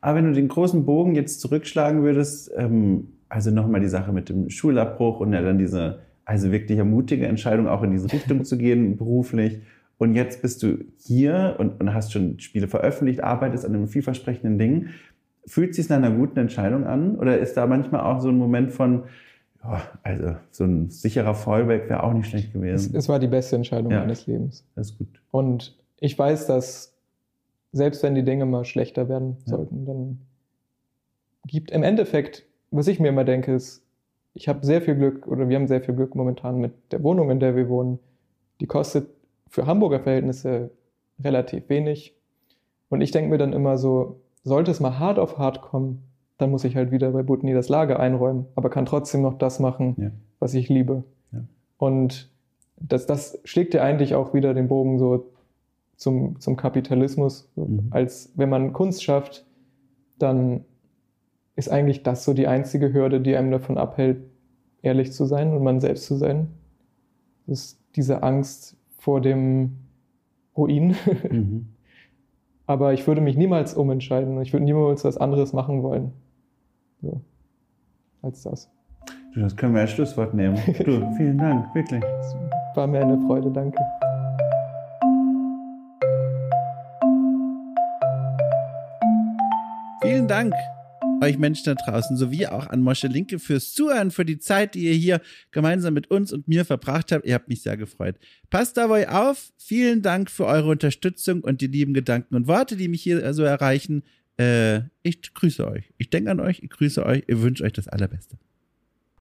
Aber wenn du den großen Bogen jetzt zurückschlagen würdest, ähm, also nochmal die Sache mit dem Schulabbruch und ja dann diese, also wirklich ermutige Entscheidung, auch in diese Richtung zu gehen, beruflich. Und jetzt bist du hier und, und hast schon Spiele veröffentlicht, arbeitest an einem vielversprechenden Ding. Fühlt es sich nach einer guten Entscheidung an? Oder ist da manchmal auch so ein Moment von, oh, also so ein sicherer Fallback wäre auch nicht schlecht gewesen? Es, es war die beste Entscheidung ja, meines Lebens. Das ist gut. Und ich weiß, dass selbst wenn die Dinge mal schlechter werden sollten, ja. dann gibt im Endeffekt, was ich mir immer denke, ist, ich habe sehr viel Glück oder wir haben sehr viel Glück momentan mit der Wohnung, in der wir wohnen. Die kostet für Hamburger Verhältnisse relativ wenig. Und ich denke mir dann immer so, sollte es mal hart auf hart kommen, dann muss ich halt wieder bei Butni das Lager einräumen, aber kann trotzdem noch das machen, ja. was ich liebe. Ja. Und das, das schlägt ja eigentlich auch wieder den Bogen so zum, zum Kapitalismus. Mhm. Als wenn man Kunst schafft, dann ist eigentlich das so die einzige Hürde, die einem davon abhält, ehrlich zu sein und man selbst zu sein. Das ist diese Angst vor dem Ruin. Mhm. Aber ich würde mich niemals umentscheiden. Ich würde niemals was anderes machen wollen. So. Als das. Du, das können wir als Schlusswort nehmen. Du, vielen Dank, wirklich. Es war mir eine Freude, danke. Vielen Dank euch Menschen da draußen, sowie auch an Mosche Linke fürs Zuhören, für die Zeit, die ihr hier gemeinsam mit uns und mir verbracht habt. Ihr habt mich sehr gefreut. Passt dabei auf. Vielen Dank für eure Unterstützung und die lieben Gedanken und Worte, die mich hier so erreichen. Äh, ich grüße euch. Ich denke an euch, ich grüße euch, ich wünsche euch das Allerbeste.